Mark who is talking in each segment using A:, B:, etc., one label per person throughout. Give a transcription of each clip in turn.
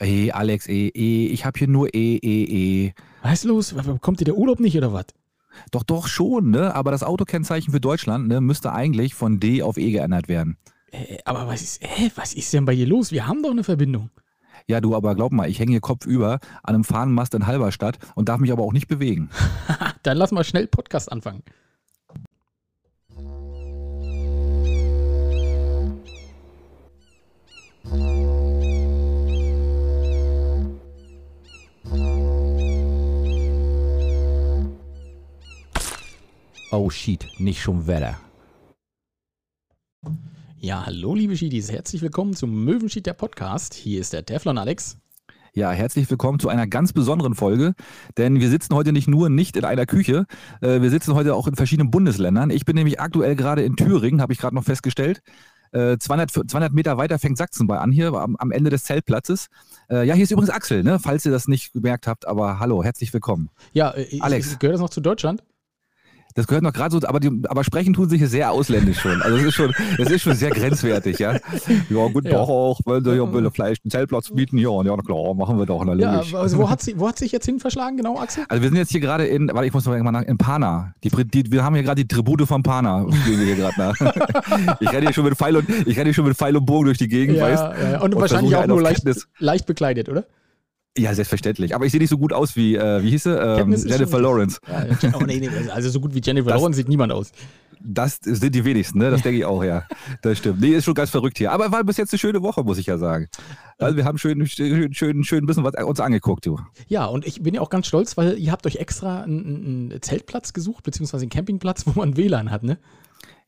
A: Ey, Alex, E, E, ich habe hier nur E, E, E.
B: Was ist los? Kommt dir der Urlaub nicht oder was?
A: Doch, doch schon, ne? Aber das Autokennzeichen für Deutschland ne, müsste eigentlich von D auf E geändert werden.
B: Äh, aber was ist, äh, was ist denn bei dir los? Wir haben doch eine Verbindung.
A: Ja, du, aber glaub mal, ich hänge hier kopfüber an einem Fahnenmast in Halberstadt und darf mich aber auch nicht bewegen.
B: Dann lass mal schnell Podcast anfangen.
A: Oh shit, nicht schon Wetter.
B: Ja, hallo liebe Schiedis, herzlich willkommen zum Möwenschied der Podcast. Hier ist der Teflon Alex.
A: Ja, herzlich willkommen zu einer ganz besonderen Folge, denn wir sitzen heute nicht nur nicht in einer Küche, äh, wir sitzen heute auch in verschiedenen Bundesländern. Ich bin nämlich aktuell gerade in Thüringen, habe ich gerade noch festgestellt. Äh, 200, 200 Meter weiter fängt Sachsen bei an, hier am, am Ende des Zeltplatzes. Äh, ja, hier ist übrigens Axel, ne? falls ihr das nicht gemerkt habt, aber hallo, herzlich willkommen.
B: Ja, äh,
A: Alex.
B: gehört das noch zu Deutschland?
A: Das gehört noch gerade so, aber, die, aber sprechen tun hier sehr ausländisch schon. Also es ist schon, es ist schon sehr grenzwertig, ja. Ja, guten
B: Ja.
A: Tag auch, wenn Sie hier will, vielleicht einen Zeltplatz bieten, ja, ja, klar, machen wir doch, na
B: Ja, also wo hat, sie, wo hat sich jetzt hin verschlagen, genau, Axel?
A: Also wir sind jetzt hier gerade in, warte, ich muss noch mal nach, in Pana. Die, die, wir haben hier gerade die Tribute von Pana, spielen wir hier gerade nach. ich renne hier schon mit Pfeil und, ich renne hier schon mit Pfeil und Bogen durch die Gegend,
B: Ja,
A: weißt
B: ja, und,
A: Und
B: wahrscheinlich auch nur leicht, leicht bekleidet, oder?
A: Ja, selbstverständlich. Aber ich sehe nicht so gut aus wie, äh, wie hieß sie? Ähm, Jennifer
B: schon-
A: Lawrence.
B: Ja, ja, oh, nee, nee, also so gut wie Jennifer
A: Das-
B: Lawrence sieht niemand aus.
A: Das sind die wenigsten, ne? Das denke ich auch, ja. Das stimmt. Nee, ist schon ganz verrückt hier. Aber war bis jetzt eine schöne Woche, muss ich ja sagen. Also wir haben schön, schön, schön, schön ein bisschen was uns angeguckt, du.
B: Ja, und ich bin ja auch ganz stolz, weil ihr habt euch extra einen, einen Zeltplatz gesucht, beziehungsweise einen Campingplatz, wo man WLAN hat, ne?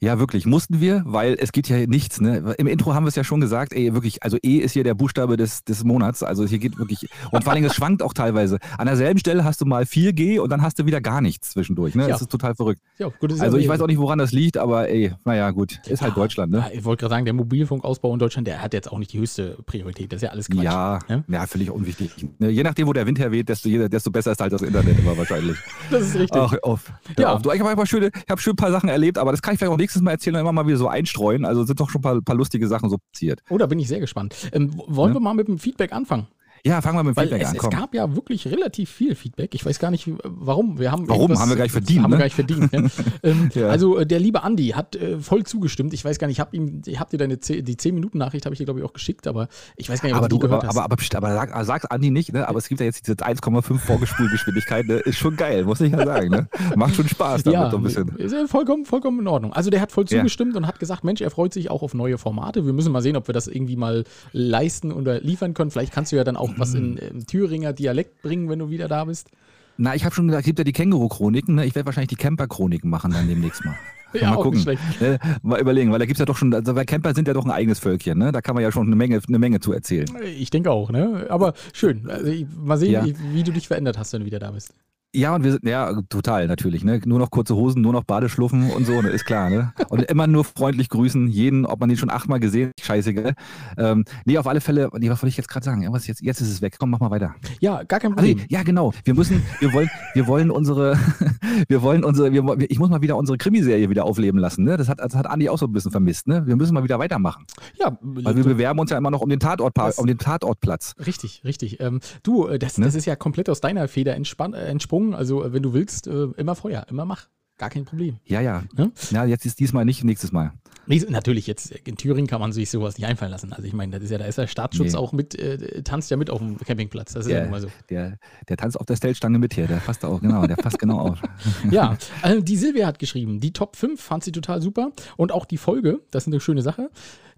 A: Ja, wirklich, mussten wir, weil es geht ja nichts, ne? Im Intro haben wir es ja schon gesagt, ey, wirklich, also E ist hier der Buchstabe des, des Monats, also hier geht wirklich, und vor allem, es schwankt auch teilweise. An derselben Stelle hast du mal 4G und dann hast du wieder gar nichts zwischendurch, ne?
B: Ja.
A: Das ist total verrückt.
B: Ja, gut,
A: Also ich weiß auch nicht, woran das liegt, aber ey, naja, gut, ist halt Deutschland, ne?
B: Ja, ich wollte gerade sagen, der Mobilfunkausbau in Deutschland, der hat jetzt auch nicht die höchste Priorität. Das ist ja alles Quatsch.
A: Ja,
B: Ja?
A: ja, völlig unwichtig. Ne, Je nachdem, wo der Wind herweht, desto, desto besser ist halt das Internet immer wahrscheinlich.
B: Das ist richtig.
A: Ach, auf.
B: Ja.
A: auf. Du, ich habe einfach schöne, ich habe schön ein paar Sachen erlebt, aber das kann ich vielleicht auch nächstes Mal erzählen und immer mal wieder so einstreuen. Also sind doch schon ein paar, paar lustige Sachen so passiert.
B: Oh, da bin ich sehr gespannt. Ähm, wollen
A: Ja.
B: wir mal mit dem Feedback anfangen?
A: Ja, fangen wir mit dem
B: Weil
A: Feedback
B: es,
A: an.
B: es
A: Komm.
B: gab ja wirklich relativ viel Feedback. Ich weiß gar nicht, warum. Wir haben
A: Warum? Haben wir gleich verdient,
B: Haben wir
A: ne?
B: gleich verdient. Ne? ähm,
A: Ja.
B: Also äh, der liebe Andi hat äh, voll zugestimmt. Ich weiß gar nicht, ich habe ihm, ich habe dir deine 10 die 10 Minuten Nachricht habe ich dir glaube ich auch geschickt, aber ich weiß gar nicht, ob
A: aber
B: du
A: du,
B: die
A: aber,
B: gehört hast.
A: aber, aber, aber sag, sag's Andi nicht, ne? Aber es gibt ja jetzt diese 1,5 Vorgespulgeschwindigkeit, ne? Ist schon geil, muss ich ja sagen, ne? Macht schon Spaß damit so ein bisschen.
B: Ist ja vollkommen, vollkommen in Ordnung. Also der hat voll
A: Ja.
B: zugestimmt und hat gesagt, Mensch, er freut sich auch auf neue Formate. Wir müssen mal sehen, ob wir das irgendwie mal leisten oder liefern können. Vielleicht kannst du ja dann auch was in, im Thüringer Dialekt bringen, wenn du wieder da bist.
A: Na, ich habe schon gesagt, es gibt ja die Känguru-Chroniken, ne? Ich werde wahrscheinlich die Camper-Chroniken machen dann demnächst mal.
B: Ja,
A: mal
B: auch
A: gucken. Ne? Mal überlegen, weil da gibt's ja doch schon, also weil Camper sind ja doch ein eigenes Völkchen, ne? Da kann man ja schon eine Menge, eine Menge zu erzählen.
B: Ich denke auch, ne? Aber schön. Also, ich- mal sehen,
A: Ja.
B: wie, wie du dich verändert hast, wenn du wieder da bist.
A: Ja, und wir sind, ja, total natürlich, ne? Nur noch kurze Hosen, nur noch Badeschluffen und so, ne? Ist klar, ne? Und immer nur freundlich grüßen, jeden, ob man den schon achtmal gesehen hat, scheißegal. Ähm, nee, auf alle Fälle, nee, was wollte ich jetzt gerade sagen? Ja, was jetzt, jetzt ist es weg. Komm, mach mal weiter.
B: Ja, gar kein Problem.
A: ja, genau. Wir müssen, wir wollen, wir wollen unsere, wir wollen unsere, wir, ich muss mal wieder unsere Krimiserie wieder aufleben lassen, ne? Das hat, das hat Andi auch so ein bisschen vermisst, ne? Wir müssen mal wieder weitermachen.
B: Ja,
A: Weil wir bewerben uns ja immer noch um den Tatort, um den Tatortplatz.
B: Richtig, richtig. Ähm, du, äh, das,
A: Ne?
B: das ist ja komplett aus deiner Feder entspann, äh, entsprungen. Also, äh, wenn du willst, äh, immer Feuer, immer mach. Gar kein Problem.
A: Ja, ja.
B: Ja?
A: Ja, jetzt ist diesmal nicht, nächstes Mal.
B: Nee, natürlich, jetzt in Thüringen kann man sich sowas nicht einfallen lassen. Also ich meine, das ist ja, da ist der Staatsschutz
A: Nee.
B: auch mit, äh, tanzt ja mit auf dem Campingplatz. Das ist ja
A: Der,
B: nun mal so.
A: der, der tanzt auf der Stellstange mit hier, der passt auch, genau, der passt genau auf.
B: Ja, äh, die Silvia hat geschrieben, die Top 5 fand sie total super. Und auch die Folge, das ist eine schöne Sache.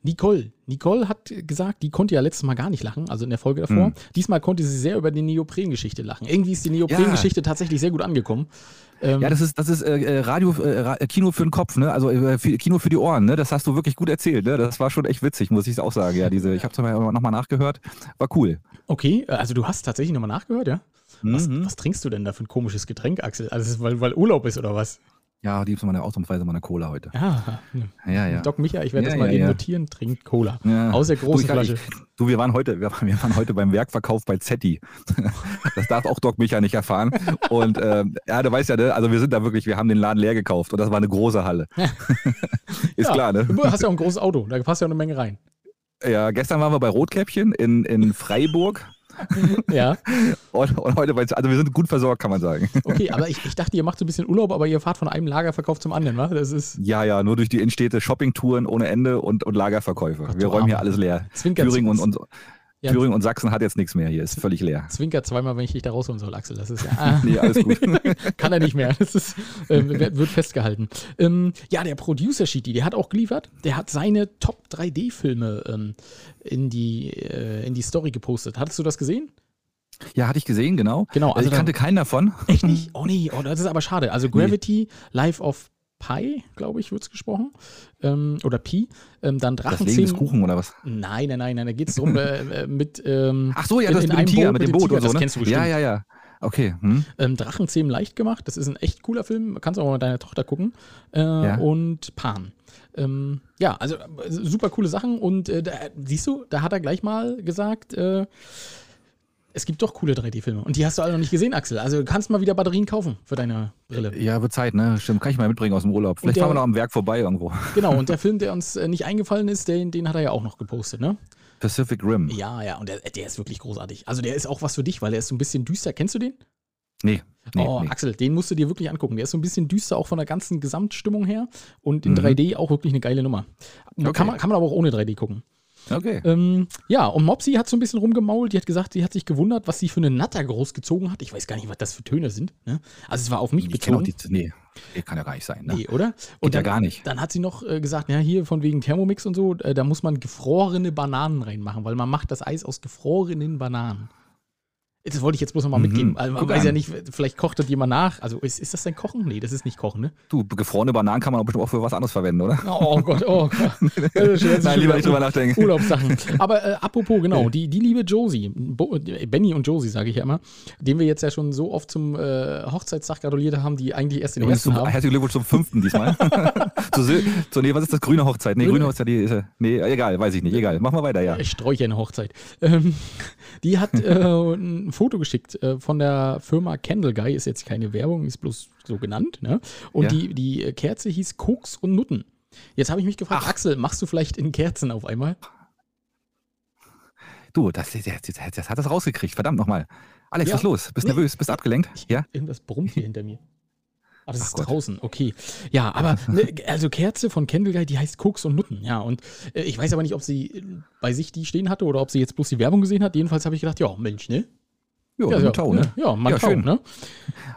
B: Nicole. Nicole hat gesagt, die konnte ja letztes Mal gar nicht lachen, also in der Folge davor.
A: Mhm.
B: Diesmal konnte sie sehr über die Neopren-Geschichte lachen. Irgendwie ist die Neopren-Geschichte tatsächlich sehr gut angekommen. Ähm,
A: Ja, das ist, das ist äh, äh, Radio, äh, äh, Kino für den Kopf, ne? Also äh, für, Kino für die Ohren, ne? Das hast du wirklich gut erzählt, ne? Das war schon echt witzig, muss ich auch sagen. Ja, diese, ich habe es nochmal nachgehört, war cool.
B: okay, also du hast tatsächlich nochmal nachgehört, ja? Was,
A: Mhm.
B: was trinkst du denn da für ein komisches Getränk, Axel? Also, weil, weil Urlaub ist oder was?
A: Ja, die ist meine ausnahmsweise mal eine Cola heute.
B: Ja,
A: Ja, ja.
B: Doc Micha, ich werde
A: Ja,
B: das mal
A: ja,
B: eben
A: ja.
B: notieren, trinkt Cola.
A: Ja.
B: Aus der großen
A: du,
B: Flasche.
A: Ich, du, wir waren heute, wir, waren- wir waren heute beim Werkverkauf bei Zetti. Das darf auch Doc Micha nicht erfahren. Und ähm, ja, du weißt ja, ne? also wir sind da wirklich, wir haben den Laden leer gekauft und das war eine große Halle. Ist klar, ne?
B: Du hast ja auch ein großes Auto, da passt ja auch eine Menge rein.
A: Ja, gestern waren wir bei Rotkäppchen in, in Freiburg
B: Ja,
A: Und, und heute, bei- also wir sind gut versorgt, kann man sagen.
B: okay, aber ich, ich dachte, ihr macht so ein bisschen Urlaub, aber ihr fahrt von einem Lagerverkauf zum anderen, wa? Das ist
A: Ja, ja, nur durch die Innenstädte Shoppingtouren ohne Ende und, und Lagerverkäufe.
B: Gott,
A: wir räumen hier
B: Armer.
A: alles leer.
B: Zwinker,
A: Thüringen und, und,
B: Ja.
A: Thüringen und Sachsen hat jetzt nichts mehr hier, ist völlig leer.
B: Zwinker zweimal, wenn ich dich da rausholen soll, Axel. Das ist ja. Ah.
A: Nee, alles gut.
B: Kann er nicht mehr. Das ist, ähm, wird festgehalten. Ähm, ja, der Producer Sheety, der hat auch geliefert. Der hat seine Top 3D-Filme ähm, in, die, äh, in die Story gepostet. Hattest du das gesehen?
A: Ja, hatte ich gesehen, genau.
B: Genau,
A: Also ich kannte keinen davon.
B: Echt nicht? Oh nee, oh, das ist aber schade. Also Gravity, Life of Pi, glaube ich, wird es gesprochen. Ähm, oder Pi. Ähm, dann
A: Das Legen
B: Drachenzähmen.
A: des Kuchen oder was?
B: Nein, nein, nein, nein, da geht es darum, äh, äh, mit. Ähm,
A: Ach so, ja,
B: in-
A: das
B: in
A: mit dem Tiger,
B: Boot
A: mit dem Boot
B: Tiger,
A: so,
B: das
A: ne?
B: kennst du
A: ja,
B: bestimmt.
A: ja, ja. Okay. Hm.
B: Ähm, Drachenzähmen leicht gemacht. Das ist ein echt cooler Film. Kannst auch mal mit deiner Tochter gucken. Äh,
A: Ja.
B: Und Pan. Ähm, ja, also äh, super coole Sachen. Und äh, da, siehst du, da hat er gleich mal gesagt, äh, es gibt doch coole 3D-Filme. Und die hast du alle noch nicht gesehen, Axel. Also du kannst mal wieder Batterien kaufen für deine Brille.
A: Ja, wird Zeit, ne? Stimmt, kann ich mal mitbringen aus dem Urlaub. Vielleicht
B: der-
A: fahren wir noch am Werk vorbei irgendwo.
B: Genau, und der Film, der uns äh, nicht eingefallen ist, den, den hat er ja auch noch gepostet, ne?
A: Pacific Rim.
B: Ja, ja, und der, der ist wirklich großartig. Also der ist auch was für dich, weil der ist so ein bisschen düster. Kennst du den?
A: Nee. nee,
B: oh,
A: nee.
B: Axel, den musst du dir wirklich angucken. Der ist so ein bisschen düster, auch von der ganzen Gesamtstimmung her. Und in
A: Mhm.
B: 3D auch wirklich eine geile Nummer.
A: Okay.
B: Kann, man, kann man aber auch ohne 3D gucken.
A: Okay.
B: Ähm, ja, und Mopsy hat so ein bisschen rumgemault. Die hat gesagt, sie hat sich gewundert, was sie für eine Natter großgezogen hat. Ich weiß gar nicht, was das für Töne sind. Ne? Also es war auf mich
A: Ich
B: bezogen.
A: die. Nee, kann ja gar nicht sein, ne?
B: Nee, oder?
A: Geht ja
B: dann,
A: gar nicht.
B: Dann hat sie noch äh, gesagt, ja, hier von wegen Thermomix und so, äh, da muss man gefrorene Bananen reinmachen, weil man macht das Eis aus gefrorenen Bananen. Das wollte ich jetzt bloß nochmal
A: Mhm.
B: mitgeben. Also man
A: Guck
B: weiß
A: an.
B: ja nicht, vielleicht kocht das jemand nach. Also ist, ist das denn Kochen? Nee, das ist nicht Kochen, ne?
A: Du, gefrorene Bananen kann man auch bestimmt auch für was anderes verwenden, oder?
B: Oh Gott, oh Gott. Ist jetzt
A: Nein, lieber nicht drüber nachdenken.
B: Urlaubssachen. Aber äh, apropos, genau, die, die liebe Josie, Bo, äh, Benny und Josie, sage ich ja immer, den wir jetzt ja schon so oft zum äh, Hochzeitstag gratuliert haben, die eigentlich erst den
A: Übrigens
B: ersten haben.
A: herzlichen Glückwunsch zum fünften diesmal. zu, zu, nee, was ist das? Grüne Hochzeit. Nee,
B: Grüne-
A: grüne Hochzeit, die ist ja. Nee, egal, weiß ich nicht. Egal. Mach mal weiter, ja.
B: Ich sträuche eine Hochzeit. Ähm, die hat äh, ein Foto geschickt äh, von der Firma Candle Guy. Ist jetzt keine Werbung, ist bloß so genannt. Ne? Und
A: Ja.
B: die, die Kerze hieß Koks und Nutten. Jetzt habe ich mich gefragt,
A: Ach.
B: Axel, machst du vielleicht in Kerzen auf einmal?
A: Du, das, das, das, das hat das rausgekriegt. Verdammt nochmal. Alex,
B: Ja.
A: was ist los? Bist
B: Nee.
A: nervös? Bist abgelenkt? Ja?
B: Irgendwas brummt hier hinter mir. Ah, das
A: Ach
B: ist
A: Gott.
B: draußen, okay. Ja, aber ne, also Kerze von Candle Guy, die heißt Koks und Nutten, ja. Und äh, ich weiß aber nicht, ob sie äh, bei sich die stehen hatte oder ob sie jetzt bloß die Werbung gesehen hat. Jedenfalls habe ich gedacht, ja, Mensch, ne?
A: Jo,
B: ja,
A: ja, Tau, ne?
B: ja, man
A: Ja,
B: Tau, ne?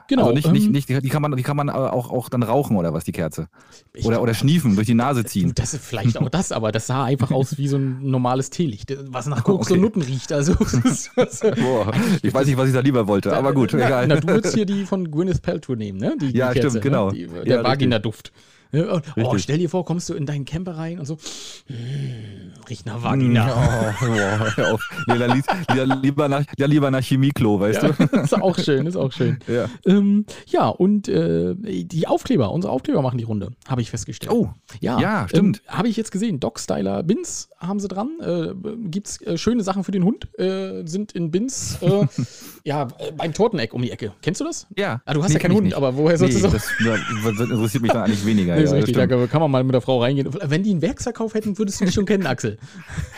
B: Genau.
A: also nicht, nicht,
B: ähm,
A: nicht, die kann man, die kann man aber auch, auch dann rauchen oder was, die Kerze.
B: ich
A: Oder, oder schniefen, durch die Nase ziehen.
B: Das ist vielleicht auch das, aber das sah einfach aus wie so ein normales Teelicht, was nach Koks und
A: Okay.
B: Nutten riecht. Also,
A: Boah, ich weiß nicht, was ich da lieber wollte, aber gut,
B: na,
A: egal.
B: Na, du würdest hier die von Gwyneth Paltrow nehmen, ne? Die,
A: Ja,
B: die
A: stimmt, genau.
B: Ne? Die, der
A: Ja, richtig.
B: Vagina-Duft. Und, Oh,
A: Richtig.
B: stell dir vor, kommst du in deinen Camper rein und so, mm, riecht nach Vagina.
A: Oh, boah, hör auf. Nee, dann lieber, nach, ja, lieber nach Chemieklo, weißt
B: Ja,
A: du?
B: ist auch schön, ist auch schön.
A: Ja.
B: Ähm, ja, und äh, die Aufkleber, unsere Aufkleber machen die Runde, habe ich festgestellt.
A: Oh,
B: Ja,
A: Ja, stimmt.
B: Ähm, Habe ich jetzt gesehen. Doc Styler Bins haben sie dran. Äh, gibt's äh, schöne Sachen für den Hund. Äh, sind in Bins, äh, ja, beim Torteneck um die Ecke. Kennst du das?
A: ja.
B: Ah, du hast
A: Nee,
B: ja keinen Hund,
A: nicht.
B: aber woher sollst
A: Nee,
B: du so?
A: das, das interessiert mich dann eigentlich weniger.
B: Nee,
A: ja, das
B: richtig, da kann man mal mit der Frau reingehen. Wenn die einen Werksverkauf hätten, würdest du dich schon kennen, Axel.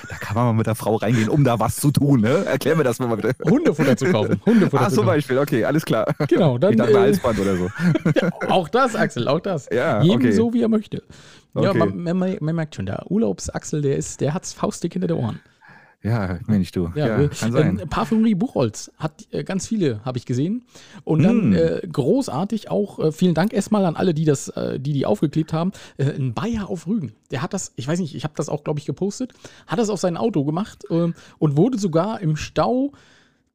A: da kann man mal mit der Frau reingehen, um da was zu tun. Ne? Erklär mir das mal bitte.
B: Hundefutter zu kaufen. Hundefutter
A: Ach,
B: zu
A: zum. Beispiel, okay, alles klar.
B: Genau, dann
A: Ich dachte, ein
B: äh,
A: Halsband oder so.
B: auch das, Axel, auch das.
A: Ja,
B: Jedem
A: okay.
B: so, wie er möchte. Ja,
A: Okay.
B: man, man, man merkt schon, der Urlaubs-Axel, der ist, der hat's faustdick hinter der Ohren.
A: Ja, Mensch, du. Ja,
B: äh,
A: kann sein.
B: Ähm, Parfümerie Buchholz hat äh, ganz viele, habe ich gesehen. Und dann
A: Mm.
B: äh, großartig auch, äh, vielen Dank erstmal an alle, die das, äh, die die aufgeklebt haben. Äh, ein Bayer auf Rügen. Der hat das, ich weiß nicht, ich habe das auch, glaube ich, gepostet, hat das auf sein Auto gemacht ähm, und wurde sogar im Stau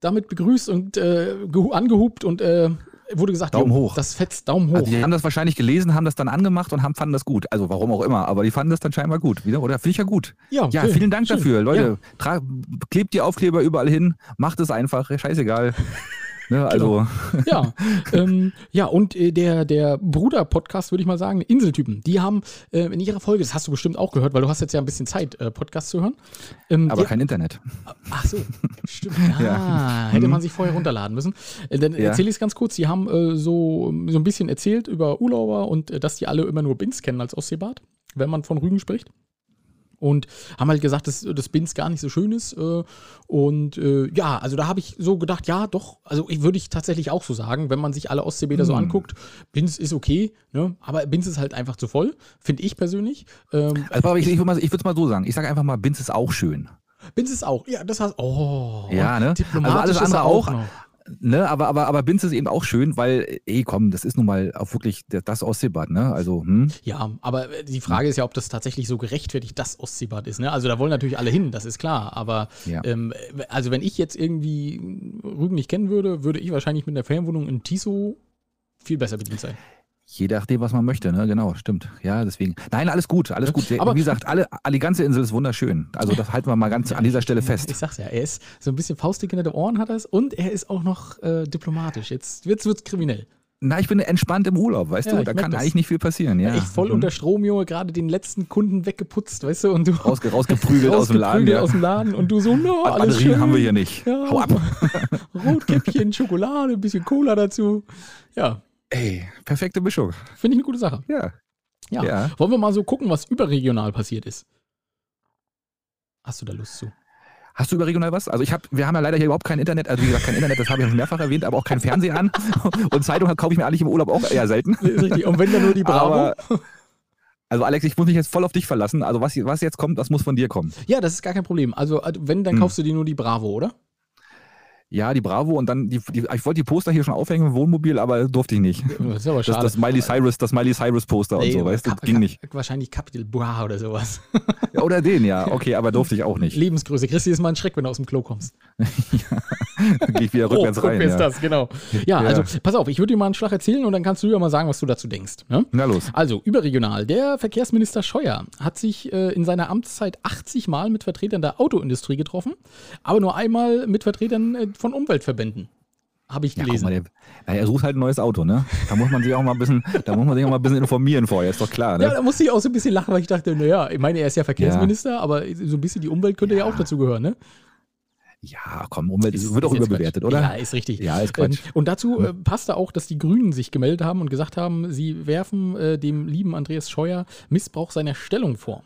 B: damit begrüßt und äh, gehu- angehupt und äh, wurde gesagt,
A: Daumen
B: jo,
A: hoch.
B: das fetzt Daumen hoch.
A: Also die haben das wahrscheinlich gelesen, haben das dann angemacht und haben, fanden das gut. Also warum auch immer, aber die fanden das dann scheinbar gut. Wieder, oder? Finde ich ja gut.
B: Ja,
A: Ja,
B: schön,
A: vielen Dank
B: schön.
A: dafür.
B: Ja.
A: Leute, tra- klebt die Aufkleber überall hin, macht es einfach, scheißegal. Ne, also,
B: Ja, ähm, ja, und äh, der, der Bruder-Podcast, würde ich mal sagen, Inseltypen, die haben äh, in ihrer Folge, das hast du bestimmt auch gehört, weil du hast jetzt ja ein bisschen Zeit, äh, Podcast zu hören. Ähm,
A: aber
B: die,
A: kein Internet.
B: ach so, stimmt. Ja, hätte man sich vorher runterladen müssen. Äh, dann
A: Ja.
B: erzähle ich es ganz kurz. Die haben äh, so, so ein bisschen erzählt über Urlauber und äh, dass die alle immer nur Bins kennen als Ostseebad, wenn man von Rügen spricht. Und haben halt gesagt, dass das Bins gar nicht so schön ist. Äh, und äh, ja, also da habe ich so gedacht, ja, doch, also würde ich tatsächlich auch so sagen, wenn man sich alle Ostseebäder hm. so anguckt, Bins ist okay, ne? aber Bins ist halt einfach zu voll, finde ich persönlich.
A: Ähm, also, aber ich, ich würde es mal so sagen, ich sage einfach mal, Bins ist auch schön.
B: Bins ist auch, ja, das heißt, oh,
A: ja, ne? Also alles andere auch. auch Ne, aber, aber, aber Binz ist eben auch schön, weil, ey, komm, das ist nun mal auch wirklich das Ostseebad, ne? Also, hm?
B: Ja, aber die Frage ist ja, ob das tatsächlich so gerechtfertigt das Ostseebad ist, ne? Also, da wollen natürlich alle hin, das ist klar. Aber, ja. ähm, also, wenn ich jetzt irgendwie Rügen nicht kennen würde, würde ich wahrscheinlich mit der Ferienwohnung in Tiso viel besser bedient sein.
A: Je nachdem, was man möchte, ne? Genau, stimmt. Ja, deswegen. Nein, alles gut, alles gut. Aber wie gesagt, alle, die ganze Insel ist wunderschön. Also das halten wir mal ganz an dieser Stelle fest.
B: Ich sag's ja, er ist so ein bisschen faustig hinter den Ohren hat er es und er ist auch noch äh, diplomatisch. Jetzt wird's, wird's kriminell.
A: Na, ich bin entspannt im Urlaub, weißt ja, du? Da kann das. eigentlich nicht viel passieren, ja.
B: Ich voll mhm. unter Strom, Junge, gerade den letzten Kunden weggeputzt, weißt du? Und du
A: Rausge rausgeprügelt aus dem Laden.
B: Ja. aus dem Laden und du so, no,
A: alles Batterien schön. haben wir hier nicht. Ja. Hau ab.
B: Rotkäppchen, Schokolade, ein bisschen Cola dazu. Ja,
A: Ey, perfekte Mischung.
B: Finde ich eine gute Sache.
A: Ja.
B: ja. ja. Wollen wir mal so gucken, was überregional passiert ist? Hast du da Lust zu?
A: Hast du überregional was? Also ich habe, wir haben ja leider hier überhaupt kein Internet, also wie gesagt, kein Internet, das habe ich schon mehrfach erwähnt, aber auch kein Fernseher an. Und Zeitung kaufe ich mir eigentlich im Urlaub auch eher selten.
B: Richtig. Und wenn dann nur die Bravo. Aber,
A: also Alex, ich muss mich jetzt voll auf dich verlassen. Also was, was jetzt kommt, das muss von dir kommen.
B: Ja, das ist gar kein Problem. Also wenn, dann hm. kaufst du dir nur die Bravo, oder?
A: Ja, die Bravo und dann die, die ich wollte die Poster hier schon aufhängen im Wohnmobil, aber durfte ich nicht. Das ist aber schade. Das, das Miley Cyrus, das Miley Cyrus Poster nee, und so, weißt du, ging nicht.
B: Wahrscheinlich Capital Bra oder sowas.
A: Ja, oder den, ja. Okay, aber durfte ich auch nicht.
B: Lebensgröße. Christi ist mal ein Schreck, wenn du aus dem Klo kommst.
A: ja, dann gehe ich wieder rückwärts oh, rein.
B: Rückwärts ja. das, genau. Ja, ja, also pass auf, ich würde dir mal einen Schlag erzählen und dann kannst du ja mal sagen, was du dazu denkst. Ne?
A: Na los.
B: Also, überregional. Der Verkehrsminister Scheuer hat sich äh, in seiner Amtszeit 80 Mal mit Vertretern der Autoindustrie getroffen, aber nur einmal mit Vertretern äh, von Umweltverbänden habe ich gelesen. Ja,
A: mal, er sucht halt ein neues Auto, ne? Da muss man sich auch mal ein bisschen, da muss man sich auch mal ein bisschen informieren vorher, ist doch klar, ne?
B: Ja, da musste ich auch so ein bisschen lachen, weil ich dachte, naja, ich meine, er ist ja Verkehrsminister, ja. aber so ein bisschen die Umwelt könnte ja, ja auch dazu gehören, ne?
A: Ja, komm, Umwelt ist, wird auch überbewertet,
B: Quatsch.
A: oder?
B: Ja, ist richtig. Ja, ist Quatsch. Ähm, und dazu äh, passte auch, dass die Grünen sich gemeldet haben und gesagt haben, sie werfen äh, dem lieben Andreas Scheuer Missbrauch seiner Stellung vor.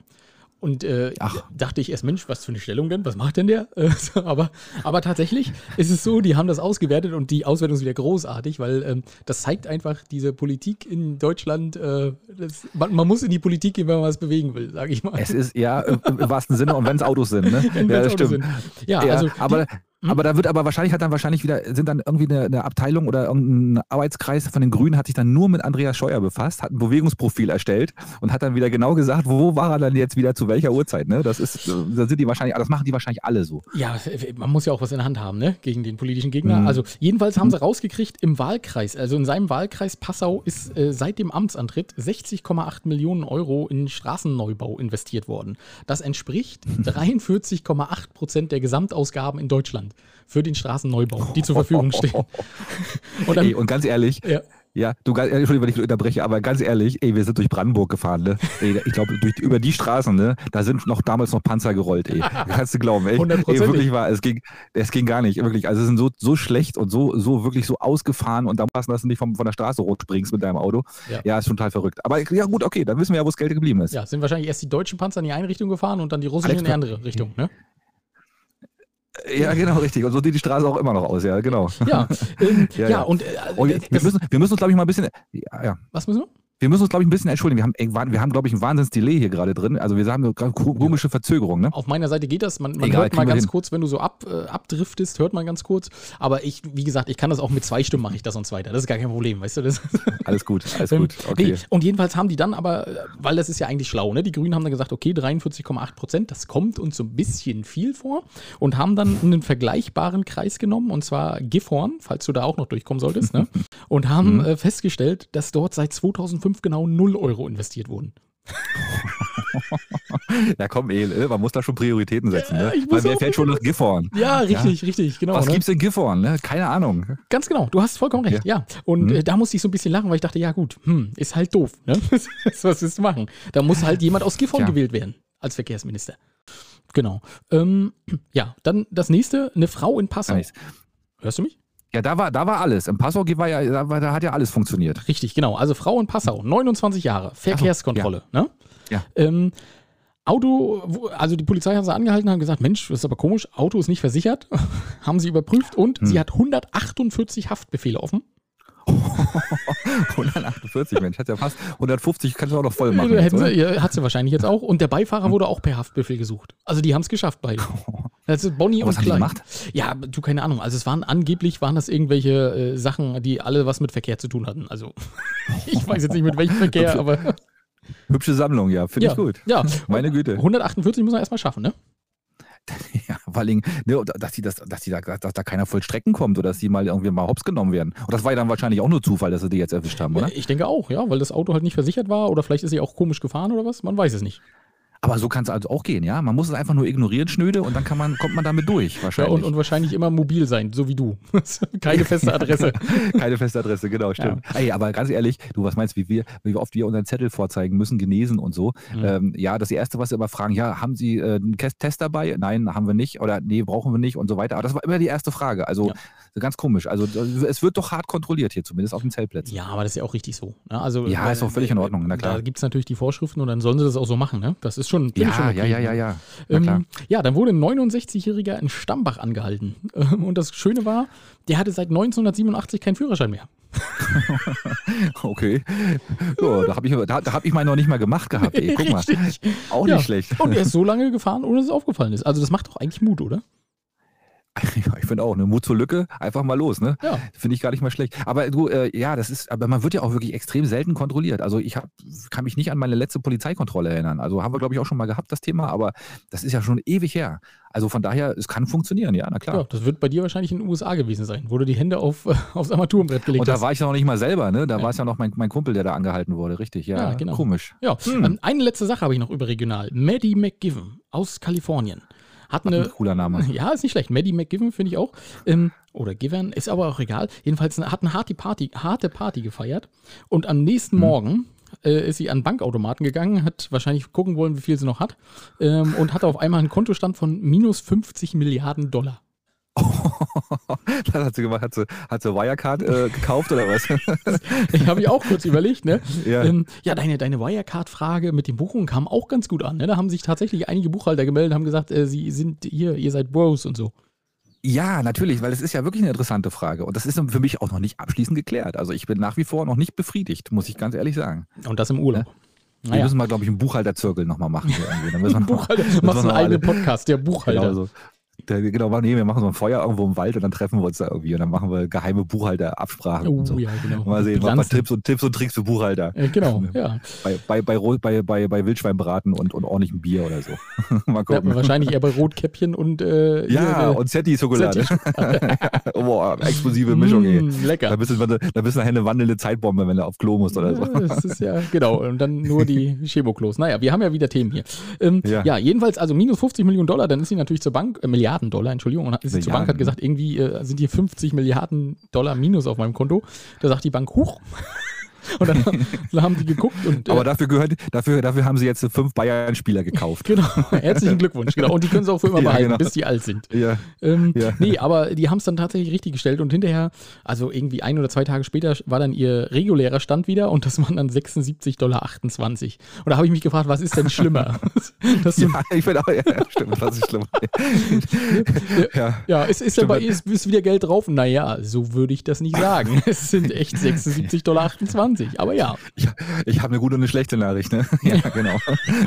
B: Und äh, dachte ich erst, Mensch, was für eine Stellung denn? Was macht denn der? aber, aber tatsächlich ist es so, die haben das ausgewertet und die Auswertung ist wieder großartig, weil ähm, das zeigt einfach diese Politik in Deutschland. Äh, das, man, man, muss in die Politik gehen, wenn man was bewegen will, sage ich mal.
A: Es ist ja im, im wahrsten Sinne und wenn es Autos sind, ne?
B: ja, das stimmt. Sind.
A: Ja, ja, also aber die, Mhm. Aber da wird aber wahrscheinlich hat dann wahrscheinlich wieder, sind dann irgendwie eine, eine, Abteilung oder irgendein Arbeitskreis von den Grünen hat sich dann nur mit Andreas Scheuer befasst, hat ein Bewegungsprofil erstellt und hat dann wieder genau gesagt, wo war er dann jetzt wieder zu welcher Uhrzeit. Ne? Das ist, da sind die wahrscheinlich, das machen die wahrscheinlich alle so.
B: Ja, man muss ja auch was in der Hand haben, ne? Gegen den politischen Gegner. Mhm. Also jedenfalls haben sie rausgekriegt im Wahlkreis, also in seinem Wahlkreis Passau ist äh, seit dem Amtsantritt 60,8 Millionen Euro in Straßenneubau investiert worden. Das entspricht 43,8 Prozent der Gesamtausgaben in Deutschland für den Straßenneubau, die zur Verfügung stehen.
A: und, dann, ey, und ganz ehrlich, ja. Ja, du, Entschuldigung, wenn ich unterbreche, aber ganz ehrlich, ey, wir sind durch Brandenburg gefahren, ne? Ey, ich glaube, über die Straßen, ne? Da sind noch damals noch Panzer gerollt, ey. Kannst du glauben, ey. Ey, wirklich war, es ging, es ging gar nicht, wirklich. Also, es sind so, so schlecht und so, so wirklich so ausgefahren und dann passen, dass du nicht vom, von der Straße rot springst mit deinem Auto. Ja. ja, ist schon total verrückt. Aber ja, gut, okay, dann wissen wir ja, wo das Geld geblieben ist.
B: Ja, sind wahrscheinlich erst die deutschen Panzer in die eine Richtung gefahren und dann die russischen Alex, in die andere Richtung, ne?
A: Ja, genau, richtig. Und so sieht die Straße auch immer noch aus, ja, genau.
B: Ja, ähm, ja, ja, und, äh,
A: wir, müssen, wir müssen uns, glaube ich, mal ein bisschen. Ja, ja.
B: Was müssen wir?
A: Wir müssen uns, glaube ich, ein bisschen entschuldigen. Wir haben, wir haben glaube ich, ein Wahnsinns-Delay hier gerade drin. Also wir haben gerade komische Verzögerung. Ne?
B: Auf meiner Seite geht das. Man, man Egal, hört mal ganz hin. kurz, wenn du so ab, äh, abdriftest, hört man ganz kurz. Aber ich, wie gesagt, ich kann das auch mit zwei Stimmen mache ich das und so weiter. Das ist gar kein Problem, weißt du? Das
A: alles gut, alles gut. Okay. Nee,
B: und jedenfalls haben die dann aber, weil das ist ja eigentlich schlau, ne? Die Grünen haben dann gesagt, okay, 43,8 Prozent, das kommt uns so ein bisschen viel vor. Und haben dann einen vergleichbaren Kreis genommen, und zwar Gifhorn, falls du da auch noch durchkommen solltest, ne? Und haben mhm. äh, festgestellt, dass dort seit 2005 genau 0 Euro investiert wurden.
A: ja, komm, ey, äh, man muss da schon Prioritäten setzen. Ne? Weil wer fährt schon nach Gifhorn?
B: Ja, richtig, ja? richtig, genau.
A: Was ne? gibt's in Gifhorn? Ne? Keine Ahnung.
B: Ganz genau, du hast vollkommen recht, ja. ja. Und hm. äh, da musste ich so ein bisschen lachen, weil ich dachte, ja gut, hm, ist halt doof. Ne? Was ist zu machen? Da muss halt jemand aus Gifhorn ja. gewählt werden als Verkehrsminister. Genau. Ähm, ja, dann das nächste, eine Frau in Passau. Nice. Hörst du mich?
A: Ja, da war, da war alles. Im Passau war ja, da, war, da hat ja alles funktioniert.
B: Richtig, genau. Also Frau in Passau, 29 Jahre, Verkehrskontrolle. So, ja. Ne?
A: ja.
B: Ähm, Auto, also die Polizei hat sie angehalten, haben gesagt, Mensch, das ist aber komisch, Auto ist nicht versichert. haben sie überprüft und sie hat 148 Haftbefehle offen.
A: 148, Mensch, hat ja fast 150, kannst du auch noch voll machen. Jetzt,
B: sie, ja, hat sie wahrscheinlich jetzt auch. Und der Beifahrer wurde auch per Haftbefehl gesucht. Also die haben es geschafft beide. Das ist Bonnie
A: Aber was
B: und
A: haben die gemacht?
B: Ja, du, keine Ahnung. Also es waren angeblich, waren das irgendwelche äh, Sachen, die alle was mit Verkehr zu tun hatten. Also ich weiß jetzt nicht mit welchem Verkehr, aber
A: Hübsche Sammlung, ja, finde
B: ja.
A: ich gut.
B: Ja,
A: Meine Güte.
B: 148 muss man erstmal schaffen, ne?
A: Ja, vor allem, ne, dass, die das, dass, die da, dass da keiner voll Strecken kommt oder dass die mal irgendwie mal hops genommen werden. Und das war ja dann wahrscheinlich auch nur Zufall, dass sie die jetzt erwischt haben, oder?
B: Ich denke auch, ja, weil das Auto halt nicht versichert war oder vielleicht ist sie auch komisch gefahren oder was, man weiß es nicht.
A: Aber so kann es also auch gehen, ja. Man muss es einfach nur ignorieren, schnöde, und dann kann man, kommt man damit durch,
B: Ja,
A: wahrscheinlich.
B: und, und wahrscheinlich immer mobil sein, so wie du. Keine feste Adresse.
A: Keine feste Adresse, genau, stimmt. Ey, aber ganz ehrlich, du, was meinst, wie wir, wie oft wir unseren Zettel vorzeigen müssen, genesen und so.
B: Mhm.
A: Ähm, ja, das Erste, was sie immer fragen, ja, haben Sie äh, einen Test Test dabei? Nein, haben wir nicht. Oder nee, brauchen wir nicht und so weiter. Aber das war immer die erste Frage. Also
B: Ja.
A: Ganz komisch. Also es wird doch hart kontrolliert hier, zumindest auf den Zeltplätzen.
B: Ja, aber das ist ja auch richtig so. Ne? Also,
A: Ja,
B: weil-
A: ist auch völlig in Ordnung, na klar.
B: Da gibt es natürlich die Vorschriften und dann sollen sie das auch so machen. Ne? Das ist schon, ich schon
A: Ja,
B: okay.
A: ja, ja, ja, ja.
B: Ähm, ja, dann wurde ein 69-Jähriger in Stambach angehalten. Ähm, Und das Schöne war, der hatte seit 1987 keinen Führerschein mehr.
A: Okay. Ja, da habe ich, da, da hab ich meinen noch nicht mal gemacht gehabt. Ey, guck mal.
B: Richtig.
A: Auch
B: Ja.
A: nicht schlecht.
B: Und er ist so lange gefahren, ohne dass es aufgefallen ist. Also das macht doch eigentlich Mut, oder?
A: Ich finde auch, ne? Mut zur Lücke, einfach mal los, ne?
B: Ja.
A: Finde ich gar nicht mal schlecht. Aber du, äh, ja, das ist, aber man wird ja auch wirklich extrem selten kontrolliert. Also ich hab, kann mich nicht an meine letzte Polizeikontrolle erinnern. Also haben wir, glaube ich, auch schon mal gehabt, das Thema, aber das ist ja schon ewig her. Also von daher, es kann funktionieren, ja, na klar.
B: Ja, das wird bei dir wahrscheinlich in den USA gewesen sein, wo du die Hände auf, aufs Armaturenbrett gelegt
A: Und da
B: hast.
A: war ich ja noch nicht mal selber, ne? Da
B: Ja.
A: war es ja noch mein, mein Kumpel, der da angehalten wurde, richtig. Ja,
B: Ja, genau.
A: komisch.
B: Ja,
A: Hm.
B: ähm, eine letzte Sache habe ich noch überregional. Maddie McGiven aus Kalifornien hat
A: Ein
B: eine.
A: cooler Name.
B: Ja, ist nicht schlecht. Maddie McGiven finde ich auch. Ähm, oder Given, ist aber auch egal. Jedenfalls hat eine harte Party, harte Party gefeiert. Und am nächsten
A: Hm.
B: Morgen äh, ist sie an Bankautomaten gegangen, hat wahrscheinlich gucken wollen, wie viel sie noch hat. Ähm, und hatte auf einmal einen Kontostand von minus 50 Milliarden Dollar.
A: das hat sie gemacht, hat sie, hat sie Wirecard äh, gekauft oder was?
B: Ich habe ich auch kurz überlegt, ne?
A: Ja.
B: Ähm, ja, deine, deine Wirecard-Frage mit den Buchungen kam auch ganz gut an. Ne? Da haben sich tatsächlich einige Buchhalter gemeldet und haben gesagt, äh, sie sind hier, ihr seid Bros und so.
A: Ja, natürlich, weil es ist ja wirklich eine interessante Frage. Und das ist für mich auch noch nicht abschließend geklärt. Also ich bin nach wie vor noch nicht befriedigt, muss ich ganz ehrlich sagen.
B: Und das im Urlaub.
A: Wir
B: Naja.
A: müssen mal, glaube ich, einen Buchhalterzirkel nochmal machen. hier irgendwie. Dann müssen wir noch-
B: Buchhalter,
A: müssen
B: du machst
A: wir
B: einen eigenen Podcast, der Buchhalter.
A: Genau so. Genau, nee, wir machen so ein Feuer irgendwo im Wald und dann treffen wir uns da irgendwie und dann machen wir geheime Buchhalterabsprachen
B: Oh
A: und so.
B: ja, genau.
A: Mal sehen, mal. Tipps und Tipps und Tricks für Buchhalter.
B: Äh, genau, ja.
A: Bei, bei, bei, bei, bei, bei Wildschweinbraten und, und ordentlichem Bier oder so. mal
B: ja.
A: gucken.
B: Wahrscheinlich eher bei Rotkäppchen und äh,
A: Ja,
B: hier, äh,
A: und Zetti-Schokolade.
B: Zetti-
A: Boah, explosive Mischung, ey.
B: Mm,
A: Da
B: lecker.
A: bist, du, da bist du eine wandelnde Zeitbombe, wenn du auf Klo musst oder so.
B: Ja, Das ist ja, genau. Und dann nur die Chemoklos. Naja, wir haben ja wieder Themen hier. Ähm, ja.
A: Ja.
B: jedenfalls, also minus 50 Millionen Dollar, dann ist sie natürlich zur Bank, äh, Milliarden Dollar, Entschuldigung, und sie zur Bank, hat
A: Milliarden.
B: gesagt, irgendwie äh, sind hier 50 Milliarden Dollar minus auf meinem Konto. Da sagt die Bank, huch. Und dann, dann haben die geguckt und äh,
A: Aber dafür gehört, dafür, dafür haben sie jetzt fünf Bayern-Spieler gekauft.
B: genau, herzlichen Glückwunsch, genau. Und die können sie auch für immer
A: Ja,
B: behalten,
A: genau.
B: bis die alt sind.
A: Ja.
B: Ähm,
A: Ja.
B: Nee, aber die haben es dann tatsächlich richtig gestellt und hinterher, also irgendwie ein oder zwei Tage später, war dann ihr regulärer Stand wieder und das waren dann 76,28 Dollar. Und da habe ich mich gefragt, was ist denn schlimmer? das
A: ja, ich finde auch, ja, stimmt, das ist schlimm. ja.
B: ja, ist, ist, dabei, ist, ist wieder Geld drauf? Naja, so würde ich das nicht sagen. Es sind echt 76,28 Dollar. Aber ja,
A: Ich, ich habe eine gute und eine schlechte Nachricht, ne? Ja, genau.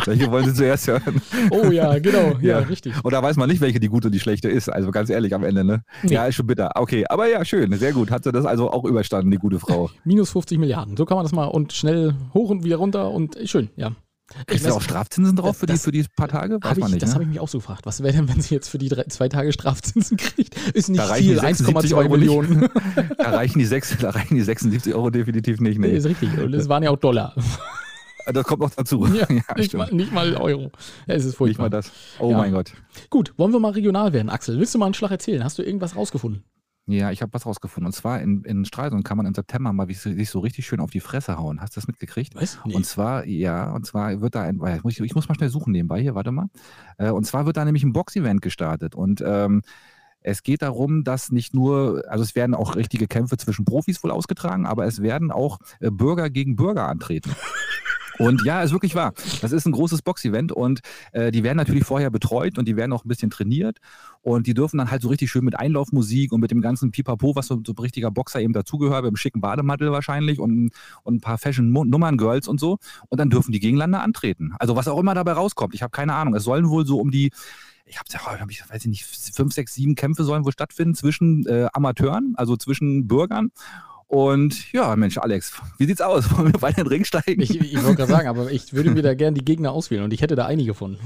A: Welche wollen Sie zuerst hören?
B: oh ja, genau, ja,
A: Ja.
B: richtig.
A: Und da weiß man nicht, welche die gute und die schlechte ist. Also ganz ehrlich am Ende, ne?
B: Nee.
A: Ja, ist schon bitter. Okay, aber ja, schön, sehr gut. Hat sie das also auch überstanden, die gute Frau.
B: Minus 50 Milliarden. So kann man das mal und schnell hoch und wieder runter und schön, ja.
A: Kriegst du auch Strafzinsen drauf für die,
B: das-
A: für die paar Tage? Weiß
B: Hab ich,
A: man nicht,
B: das
A: ne?
B: habe ich mich auch so gefragt. Was wäre denn, wenn sie jetzt für die drei, zwei Tage Strafzinsen kriegt? Ist nicht viel,
A: die 76
B: 1,2
A: Euro nicht.
B: Millionen.
A: Da reichen, die sechs, da reichen die 76 Euro definitiv nicht.
B: Nee,
A: Nee.
B: ist richtig. Und es waren ja auch Dollar.
A: Das kommt noch dazu.
B: Ja, nicht,
A: stimmt.
B: mal, nicht mal Euro. Ja, es ist
A: Nicht
B: furchtbar.
A: mal das. Oh
B: Ja.
A: mein Gott.
B: Gut, wollen wir mal regional werden, Axel? Willst du mal einen Schlag erzählen? Hast du irgendwas rausgefunden?
A: Ja, ich habe was rausgefunden. Und zwar in, in Stralsund kann man im September mal wie- sich so richtig schön auf die Fresse hauen. Hast du das mitgekriegt?
B: Was? Nee.
A: Und zwar, ja, und zwar wird da ein, ich muss, ich muss mal schnell suchen nebenbei hier, warte mal. Äh, Und zwar wird da nämlich ein Box-Event gestartet. Und ähm, es geht darum, dass nicht nur, also es werden auch richtige Kämpfe zwischen Profis wohl ausgetragen, aber es werden auch äh, Bürger gegen Bürger antreten. Und ja, ist wirklich wahr. Das ist ein großes Boxevent und äh, die werden natürlich vorher betreut und die werden auch ein bisschen trainiert und die dürfen dann halt so richtig schön mit Einlaufmusik und mit dem ganzen Pipapo, was so, so ein richtiger Boxer eben dazugehört, mit einem schicken Bademantel wahrscheinlich und, und ein paar Fashion-Nummern-Girls und so. Und dann dürfen die gegeneinander antreten. Also was auch immer dabei rauskommt. Ich habe keine Ahnung. Es sollen wohl so um die ich habe hab ich weiß ich nicht, fünf, sechs, sieben Kämpfe sollen wohl stattfinden zwischen äh, Amateuren, also zwischen Bürgern und ja, Mensch, Alex, wie sieht's aus? Wollen wir in den Ring steigen?
B: Ich, ich wollte gerade sagen, aber ich würde mir da gerne die Gegner auswählen und ich hätte da einige von.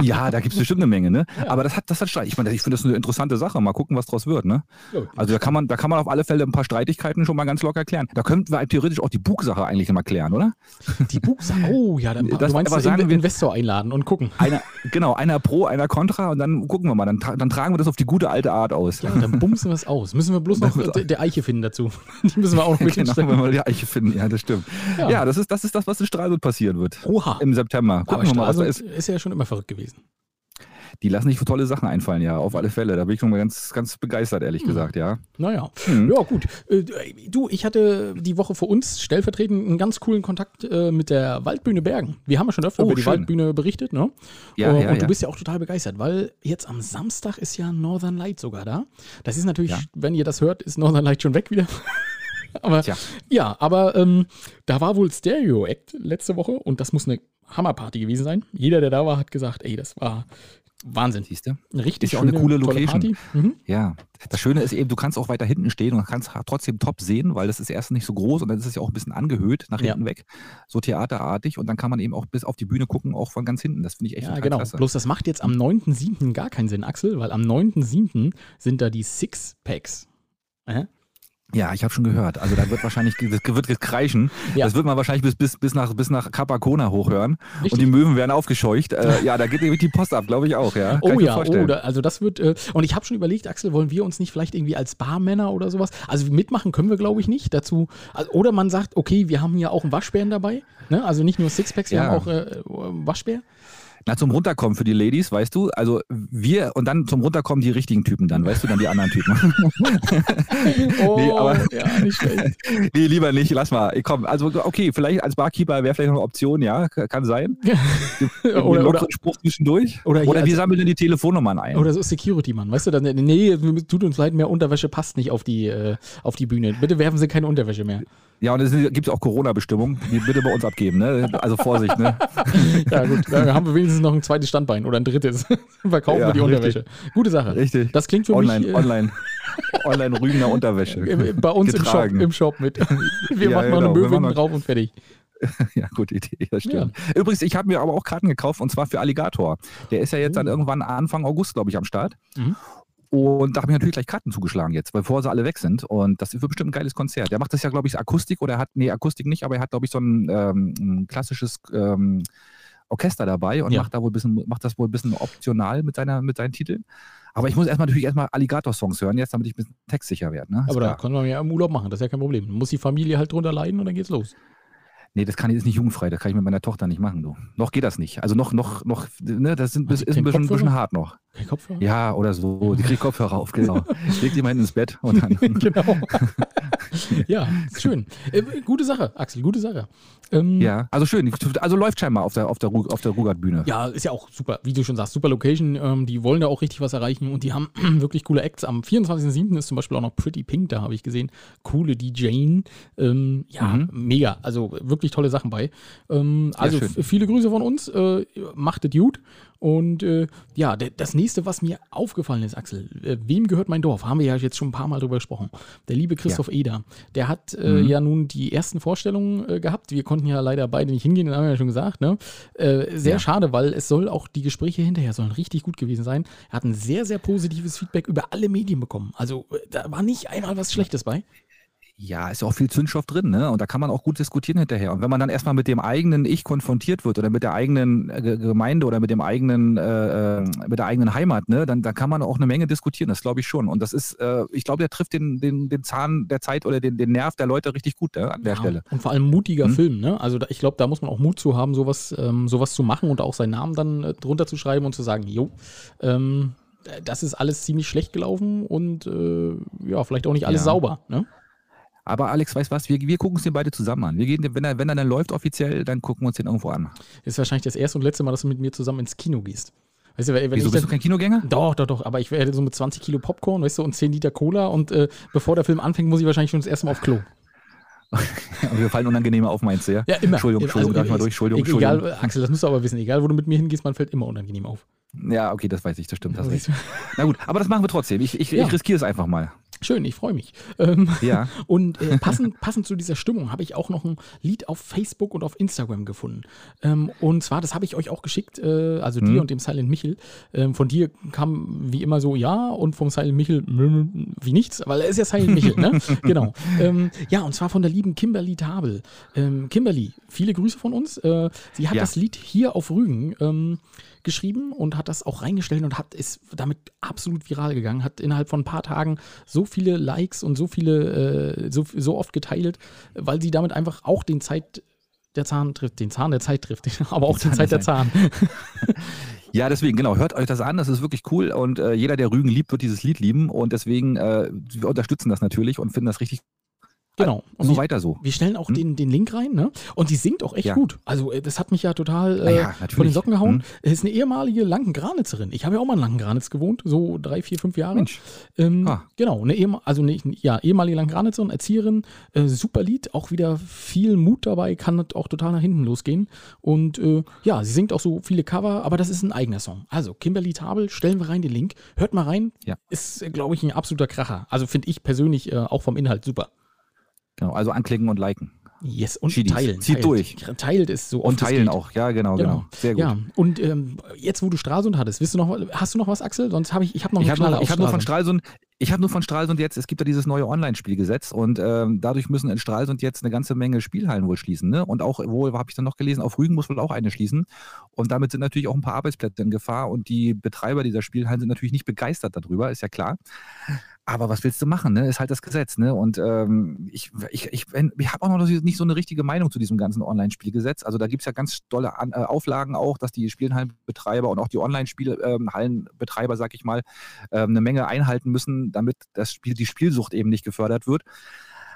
A: ja, da gibt es bestimmt eine Menge, ne? Ja. Aber das hat, das hat Streit. Ich meine, ich finde das eine interessante Sache. Mal gucken, was draus wird, ne? Also da kann man, da kann man auf alle Fälle ein paar Streitigkeiten schon mal ganz locker klären. Da könnten wir theoretisch auch die Bugsache eigentlich mal klären, oder?
B: Die Bugsache? Oh ja, dann das, du meinst du sagen, wir Investor einladen und gucken.
A: Einer, genau, einer pro, einer contra und dann gucken wir mal. Dann, dann tragen wir das auf die gute alte Art aus.
B: Ja, dann bumsen wir es aus. Müssen wir bloß noch der Eiche finden dazu. Die müssen wir auch noch mit genau
A: wenn wir die Eiche finden. Ja, das stimmt. Ja, ja das, ist, das ist das, was in Stralsund passieren wird.
B: Oha.
A: Im September.
B: Gucken Aber wir mal, was da ist. ist ja schon immer verrückt gewesen.
A: Die lassen sich für tolle Sachen einfallen, ja, auf alle Fälle. Da bin ich schon mal ganz, ganz begeistert, ehrlich hm. gesagt, ja.
B: Naja, hm. ja, gut. Äh, du, ich hatte die Woche für uns stellvertretend einen ganz coolen Kontakt äh, mit der Waldbühne Bergen. Wir haben ja schon öfter oh, über die schön. Waldbühne berichtet, ne? Ja, äh, ja, und du ja. bist ja auch total begeistert, weil jetzt am Samstag ist ja Northern Light sogar da. Das ist natürlich, ja. wenn ihr das hört, ist Northern Light schon weg wieder. aber Tja. ja, aber ähm, da war wohl Stereo Act letzte Woche und das muss eine Hammerparty gewesen sein. Jeder, der da war, hat gesagt, ey, das war Wahnsinn.
A: Siehst du?
B: Richtig.
A: Ist ja auch eine coole Location. Mhm. Ja. Das Schöne ist eben, du kannst auch weiter hinten stehen und kannst trotzdem top sehen, weil das ist erst nicht so groß und dann ist es ja auch ein bisschen angehöht nach hinten ja. weg. So theaterartig und dann kann man eben auch bis auf die Bühne gucken, auch von ganz hinten. Das finde ich echt
B: ja, genau. Klasse. Bloß das macht jetzt am 9.7. gar keinen Sinn, Axel, weil am 9.7. sind da die Six-Packs.
A: Äh? Ja, ich habe schon gehört. Also da wird wahrscheinlich das wird gekreischen. Ja. Das wird man wahrscheinlich bis, bis, bis nach, bis nach Capacona hochhören. Richtig. Und die Möwen werden aufgescheucht. Äh, ja, da geht nämlich die Post ab, glaube ich auch. Ja.
B: Kann oh ja, oh, da, also das wird. Äh, und ich habe schon überlegt, Axel, wollen wir uns nicht vielleicht irgendwie als Barmänner oder sowas? Also mitmachen können wir, glaube ich, nicht. Dazu. Also, oder man sagt, okay, wir haben ja auch einen Waschbären dabei. Ne? Also nicht nur Sixpacks, wir ja. haben auch äh, Waschbär.
A: Na, zum Runterkommen für die Ladies, weißt du? Also wir und dann zum Runterkommen die richtigen Typen dann, weißt du, dann die anderen Typen.
B: oh, nee, aber, ja, nicht schlecht.
A: nee, lieber nicht, lass mal. Komm, also okay, vielleicht als Barkeeper wäre vielleicht noch eine Option, ja, kann sein. oder oder Spruch zwischendurch. Oder, oder wir sammeln dann die Telefonnummern ein.
B: Oder so Security-Mann, weißt du, dann, nee, tut uns leid, mehr Unterwäsche passt nicht auf die, äh, auf die Bühne. Bitte werfen Sie keine Unterwäsche mehr.
A: Ja, und es gibt auch Corona-Bestimmungen, die bitte bei uns abgeben, ne? Also Vorsicht, ne?
B: ja, gut, da haben wir wenigstens noch ein zweites Standbein oder ein drittes. Verkaufen ja, wir die Unterwäsche. Richtig. Gute Sache.
A: Richtig.
B: Das klingt für
A: online,
B: mich.
A: Äh, online, online Rügener Unterwäsche.
B: Bei uns im Shop, im Shop mit. Wir ja, machen genau. eine Möwe drauf und fertig.
A: Ja, gute Idee, das stimmt. Ja. Übrigens, ich habe mir aber auch Karten gekauft und zwar für Alligator. Der ist ja jetzt dann oh. irgendwann Anfang August, glaube ich, am Start. Mhm. Und da habe ich natürlich gleich Karten zugeschlagen jetzt, bevor sie alle weg sind. Und das wird bestimmt ein geiles Konzert. Der macht das ja, glaube ich, Akustik oder er hat, nee, Akustik nicht, aber er hat, glaube ich, so ein, ähm, klassisches ähm, Orchester dabei und ja. macht da wohl bisschen, macht das wohl ein bisschen optional mit, seiner, mit seinen Titeln. Aber ich muss erstmal natürlich erstmal Alligator-Songs hören, jetzt, damit ich ein bisschen textsicher werde. Ne?
B: Aber da kann man ja im Urlaub machen, das ist ja kein Problem. Muss die Familie halt drunter leiden und dann geht's los.
A: Nee, das kann ich, ist nicht jugendfrei, das kann ich mit meiner Tochter nicht machen, du. Noch geht das nicht. Also noch, noch, noch, ne, das sind, ist ein bisschen, ein bisschen hart noch. Kopfhörer? Ja, oder so. Die kriegt Kopfhörer auf, genau. Leg die mal ins Bett und dann. genau.
B: ja, schön. Äh, gute Sache, Axel, gute Sache.
A: Ähm, ja, also schön. Also läuft scheinbar auf der, auf der, auf der Rugard-Bühne.
B: Ja, ist ja auch super, wie du schon sagst, super Location. Ähm, die wollen da auch richtig was erreichen und die haben wirklich coole Acts. Am 24.07. ist zum Beispiel auch noch Pretty Pink, da habe ich gesehen. Coole DJ. Ähm, ja, mhm. mega. Also wirklich tolle Sachen bei. Ähm, also ja, viele Grüße von uns. Äh, macht es gut. Und äh, ja, das nächste, was mir aufgefallen ist, Axel, äh, wem gehört mein Dorf? Haben wir ja jetzt schon ein paar Mal drüber gesprochen. Der liebe Christoph ja. Eder, der hat äh, mhm. ja nun die ersten Vorstellungen äh, gehabt. Wir konnten ja leider beide nicht hingehen, das haben wir ja schon gesagt. Ne? Äh, sehr ja. schade, weil es soll auch die Gespräche hinterher sollen richtig gut gewesen sein. Er hat ein sehr, sehr positives Feedback über alle Medien bekommen. Also äh, da war nicht einmal was Schlechtes bei.
A: Ja, ist ja auch viel Zündstoff drin, ne? Und da kann man auch gut diskutieren hinterher. Und wenn man dann erstmal mit dem eigenen Ich konfrontiert wird oder mit der eigenen äh, Gemeinde oder mit dem eigenen, äh, äh, mit der eigenen Heimat, ne, dann da kann man auch eine Menge diskutieren, das glaube ich schon. Und das ist, äh, ich glaube, der trifft den, den, den Zahn der Zeit oder den, den Nerv der Leute richtig gut ne, an der ja, Stelle.
B: Und vor allem mutiger hm? Film, ne? Also da, ich glaube, da muss man auch Mut zu haben, sowas, ähm, sowas zu machen und auch seinen Namen dann äh, drunter zu schreiben und zu sagen, jo, ähm, das ist alles ziemlich schlecht gelaufen und äh, ja, vielleicht auch nicht alles ja. sauber, ne?
A: Aber Alex, weißt was, wir, wir gucken es den beide zusammen an. Wir gehen, wenn er, wenn er dann läuft offiziell, dann gucken wir uns den irgendwo an.
B: Ist wahrscheinlich das erste und letzte Mal, dass du mit mir zusammen ins Kino gehst. Weißt du, wenn
A: Wieso
B: ich
A: bist du kein Kinogänger?
B: Doch, doch, doch. Aber ich werde so mit 20 Kilo Popcorn, weißt du, und 10 Liter Cola und äh, bevor der Film anfängt, muss ich wahrscheinlich schon das erste Mal auf Klo.
A: Wir fallen unangenehmer auf, meinst du, ja?
B: Ja, immer.
A: Entschuldigung, Entschuldigung, darf ich mal durch? Entschuldigung, Entschuldigung.
B: Egal, Axel, das musst du aber wissen. Egal, wo du mit mir hingehst, man fällt immer unangenehm auf.
A: Ja, okay, das weiß ich, das stimmt. Das. Na gut, aber das machen wir trotzdem. Ich, ich,
B: Ja.
A: ich riskiere es einfach mal.
B: Schön, ich freue mich. Ähm,
A: Ja.
B: Und äh, passend, passend zu dieser Stimmung habe ich auch noch ein Lied auf Facebook und auf Instagram gefunden. Ähm, und zwar, das habe ich euch auch geschickt, äh, also
A: Mhm.
B: dir und dem Silent Michel. Ähm, von dir kam wie immer so ja und vom Silent Michel wie nichts, weil er ist ja Silent Michel, ne? genau. Ja, und zwar von der lieben Kimberly Tabel. Kimberly, viele Grüße von uns. Äh, sie hat
A: Ja.
B: das Lied hier auf Rügen geschrieben und hat das auch reingestellt und hat ist damit absolut viral gegangen, hat innerhalb von ein paar Tagen so viele Likes und so viele, äh, so, so oft geteilt, weil sie damit einfach auch den Zeit der Zahn trifft, den Zahn der Zeit trifft, aber auch
A: Den
B: den
A: Zahn
B: Zeit
A: der
B: der Zahn.
A: Ja, deswegen, genau, hört euch das an, das ist wirklich cool und äh, jeder, der Rügen liebt, wird dieses Lied lieben und deswegen, äh, wir unterstützen das natürlich und finden das richtig
B: Genau. Und
A: so
B: wir,
A: weiter so.
B: wir stellen auch
A: Hm?
B: den, den Link rein, ne? Und die singt auch echt
A: Ja.
B: gut. Also, äh, das hat mich ja total äh,
A: ja,
B: von den. Socken gehauen.
A: Hm?
B: Es ist eine ehemalige Lankengranitzerin. Ich habe ja auch mal in Lankengranitz gewohnt, so drei, vier, fünf Jahre.
A: Mensch,
B: Ähm,
A: Ah.
B: Genau, eine ehem also eine, ja, ehemalige Langgranitzerin, Erzieherin, äh, super Lied, auch wieder viel Mut dabei, kann auch total nach hinten losgehen. Und äh, ja, sie singt auch so viele Cover, aber das ist ein eigener Song. Also Kimberly Tabel, stellen wir rein den Link, hört mal rein,
A: Ja.
B: ist, glaube ich, ein absoluter Kracher. Also finde ich persönlich äh, auch vom Inhalt super.
A: Genau, also anklicken und liken.
B: Yes, und
A: Chidis.
B: teilen.
A: Zieht
B: teilt.
A: durch.
B: Teilt ist so
A: Und teilen auch, ja, genau,
B: Genau.
A: genau. Sehr gut.
B: Ja, und ähm, jetzt, wo du Stralsund hattest, du noch, hast du noch was, Axel? Sonst habe ich, ich habe noch
A: Ich habe nur, hab nur von.
B: Stralsund,
A: ich habe nur von Stralsund jetzt, es gibt ja dieses neue Online-Spielgesetz und ähm, dadurch müssen in Stralsund jetzt eine ganze Menge Spielhallen wohl schließen. Ne? Und auch, wo habe ich dann noch gelesen, auf Rügen muss wohl auch eine schließen. Und damit sind natürlich auch ein paar Arbeitsplätze in Gefahr und die Betreiber dieser Spielhallen sind natürlich nicht begeistert darüber, ist ja klar. Aber was willst du machen? Ne? Ist halt das Gesetz. Ne? Und ähm, ich, ich, ich, ich habe auch noch nicht so eine richtige Meinung zu diesem ganzen Online-Spielgesetz. Also da gibt es ja ganz tolle An äh, Auflagen auch, dass die Spielhallenbetreiber und auch die Online-Spielhallenbetreiber, sag ich mal, ähm, eine Menge einhalten müssen, damit das Spiel, die Spielsucht eben nicht gefördert wird.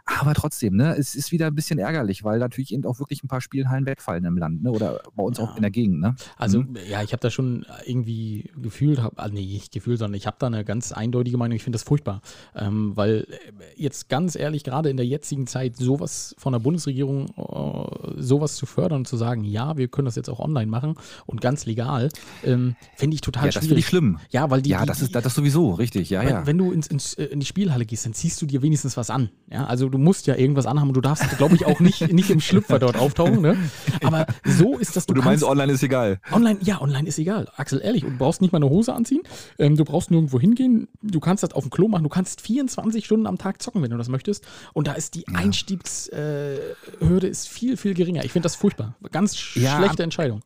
A: Aber trotzdem, ne, es ist wieder ein bisschen ärgerlich, weil natürlich eben auch wirklich ein paar Spielhallen wegfallen im Land, ne? Oder bei uns
B: Ja.
A: auch in der Gegend, ne?
B: Also
A: Mhm.
B: ja, ich habe da schon irgendwie gefühlt, hab, also nee, nicht gefühlt, sondern ich habe da eine ganz eindeutige Meinung. Ich finde das furchtbar, ähm, weil äh, jetzt ganz ehrlich gerade in der jetzigen Zeit sowas von der Bundesregierung äh, sowas zu fördern und zu sagen, ja, wir können das jetzt auch online machen und ganz legal, ähm, finde ich total
A: Ja, das finde
B: schwierig.
A: ich schlimm.
B: Ja, weil die,
A: ja,
B: die,
A: das ist das sowieso, richtig, ja,
B: wenn,
A: ja.
B: wenn du ins, ins, in die Spielhalle gehst, dann ziehst du dir wenigstens was an. Ja, also du musst ja irgendwas anhaben und du darfst, glaube ich, auch nicht, nicht im Schlüpfer dort auftauchen. Ne? Aber so ist das.
A: Und du
B: kannst-
A: meinst, online ist egal.
B: Online, ja, online ist egal. Axel, ehrlich, und du brauchst nicht mal eine Hose anziehen. Ähm, du brauchst nirgendwo hingehen. Du kannst das auf dem Klo machen. Du kannst 24 Stunden am Tag zocken, wenn du das möchtest. Und da ist die Einstiegshürde äh, ist viel, viel geringer. Ich finde das furchtbar. Ganz
A: Ja,
B: schlechte Entscheidung.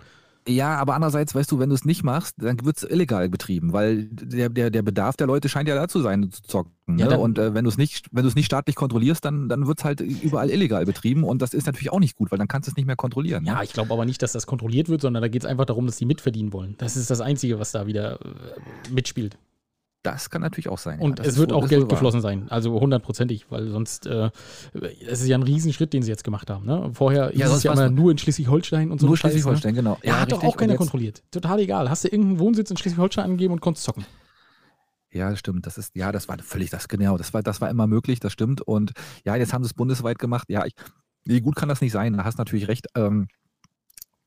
A: Ja, aber andererseits, weißt du, wenn du es nicht machst, dann wird es illegal betrieben, weil der, der, der Bedarf der Leute scheint ja da zu sein, zu zocken.
B: Ja,
A: ne? Und äh, wenn du es nicht, wenn du es nicht staatlich kontrollierst, dann, dann wird es halt überall illegal betrieben und das ist natürlich auch nicht gut, weil dann kannst du es nicht mehr kontrollieren.
B: Ja,
A: Ne?
B: ich glaube aber nicht, dass das kontrolliert wird, sondern da geht es einfach darum, dass die mitverdienen wollen. Das ist das Einzige, was da wieder äh, mitspielt.
A: Das kann natürlich auch sein.
B: Und
A: ja,
B: es
A: ist
B: wird
A: wohl-
B: auch
A: ist
B: Geld geflossen sein. Also hundertprozentig, weil sonst, äh, es ist ja ein Riesenschritt, den sie jetzt gemacht haben. Ne? Vorher
A: Ja,
B: es
A: sonst
B: ja immer
A: nur-
B: in Schleswig-Holstein und so.
A: Nur
B: ne?
A: Schleswig-Holstein, genau.
B: Ja, hat doch
A: richtig.
B: auch keiner kontrolliert. Total egal. Hast du irgendeinen Wohnsitz in Schleswig-Holstein angegeben und konntest zocken.
A: Ja, das stimmt. Das ist, ja, das war völlig das, genau. Das war, das war immer möglich, das stimmt. Und ja, jetzt haben sie es bundesweit gemacht. Ja, ich, nee, gut kann das nicht sein. Da hast natürlich recht. Ähm,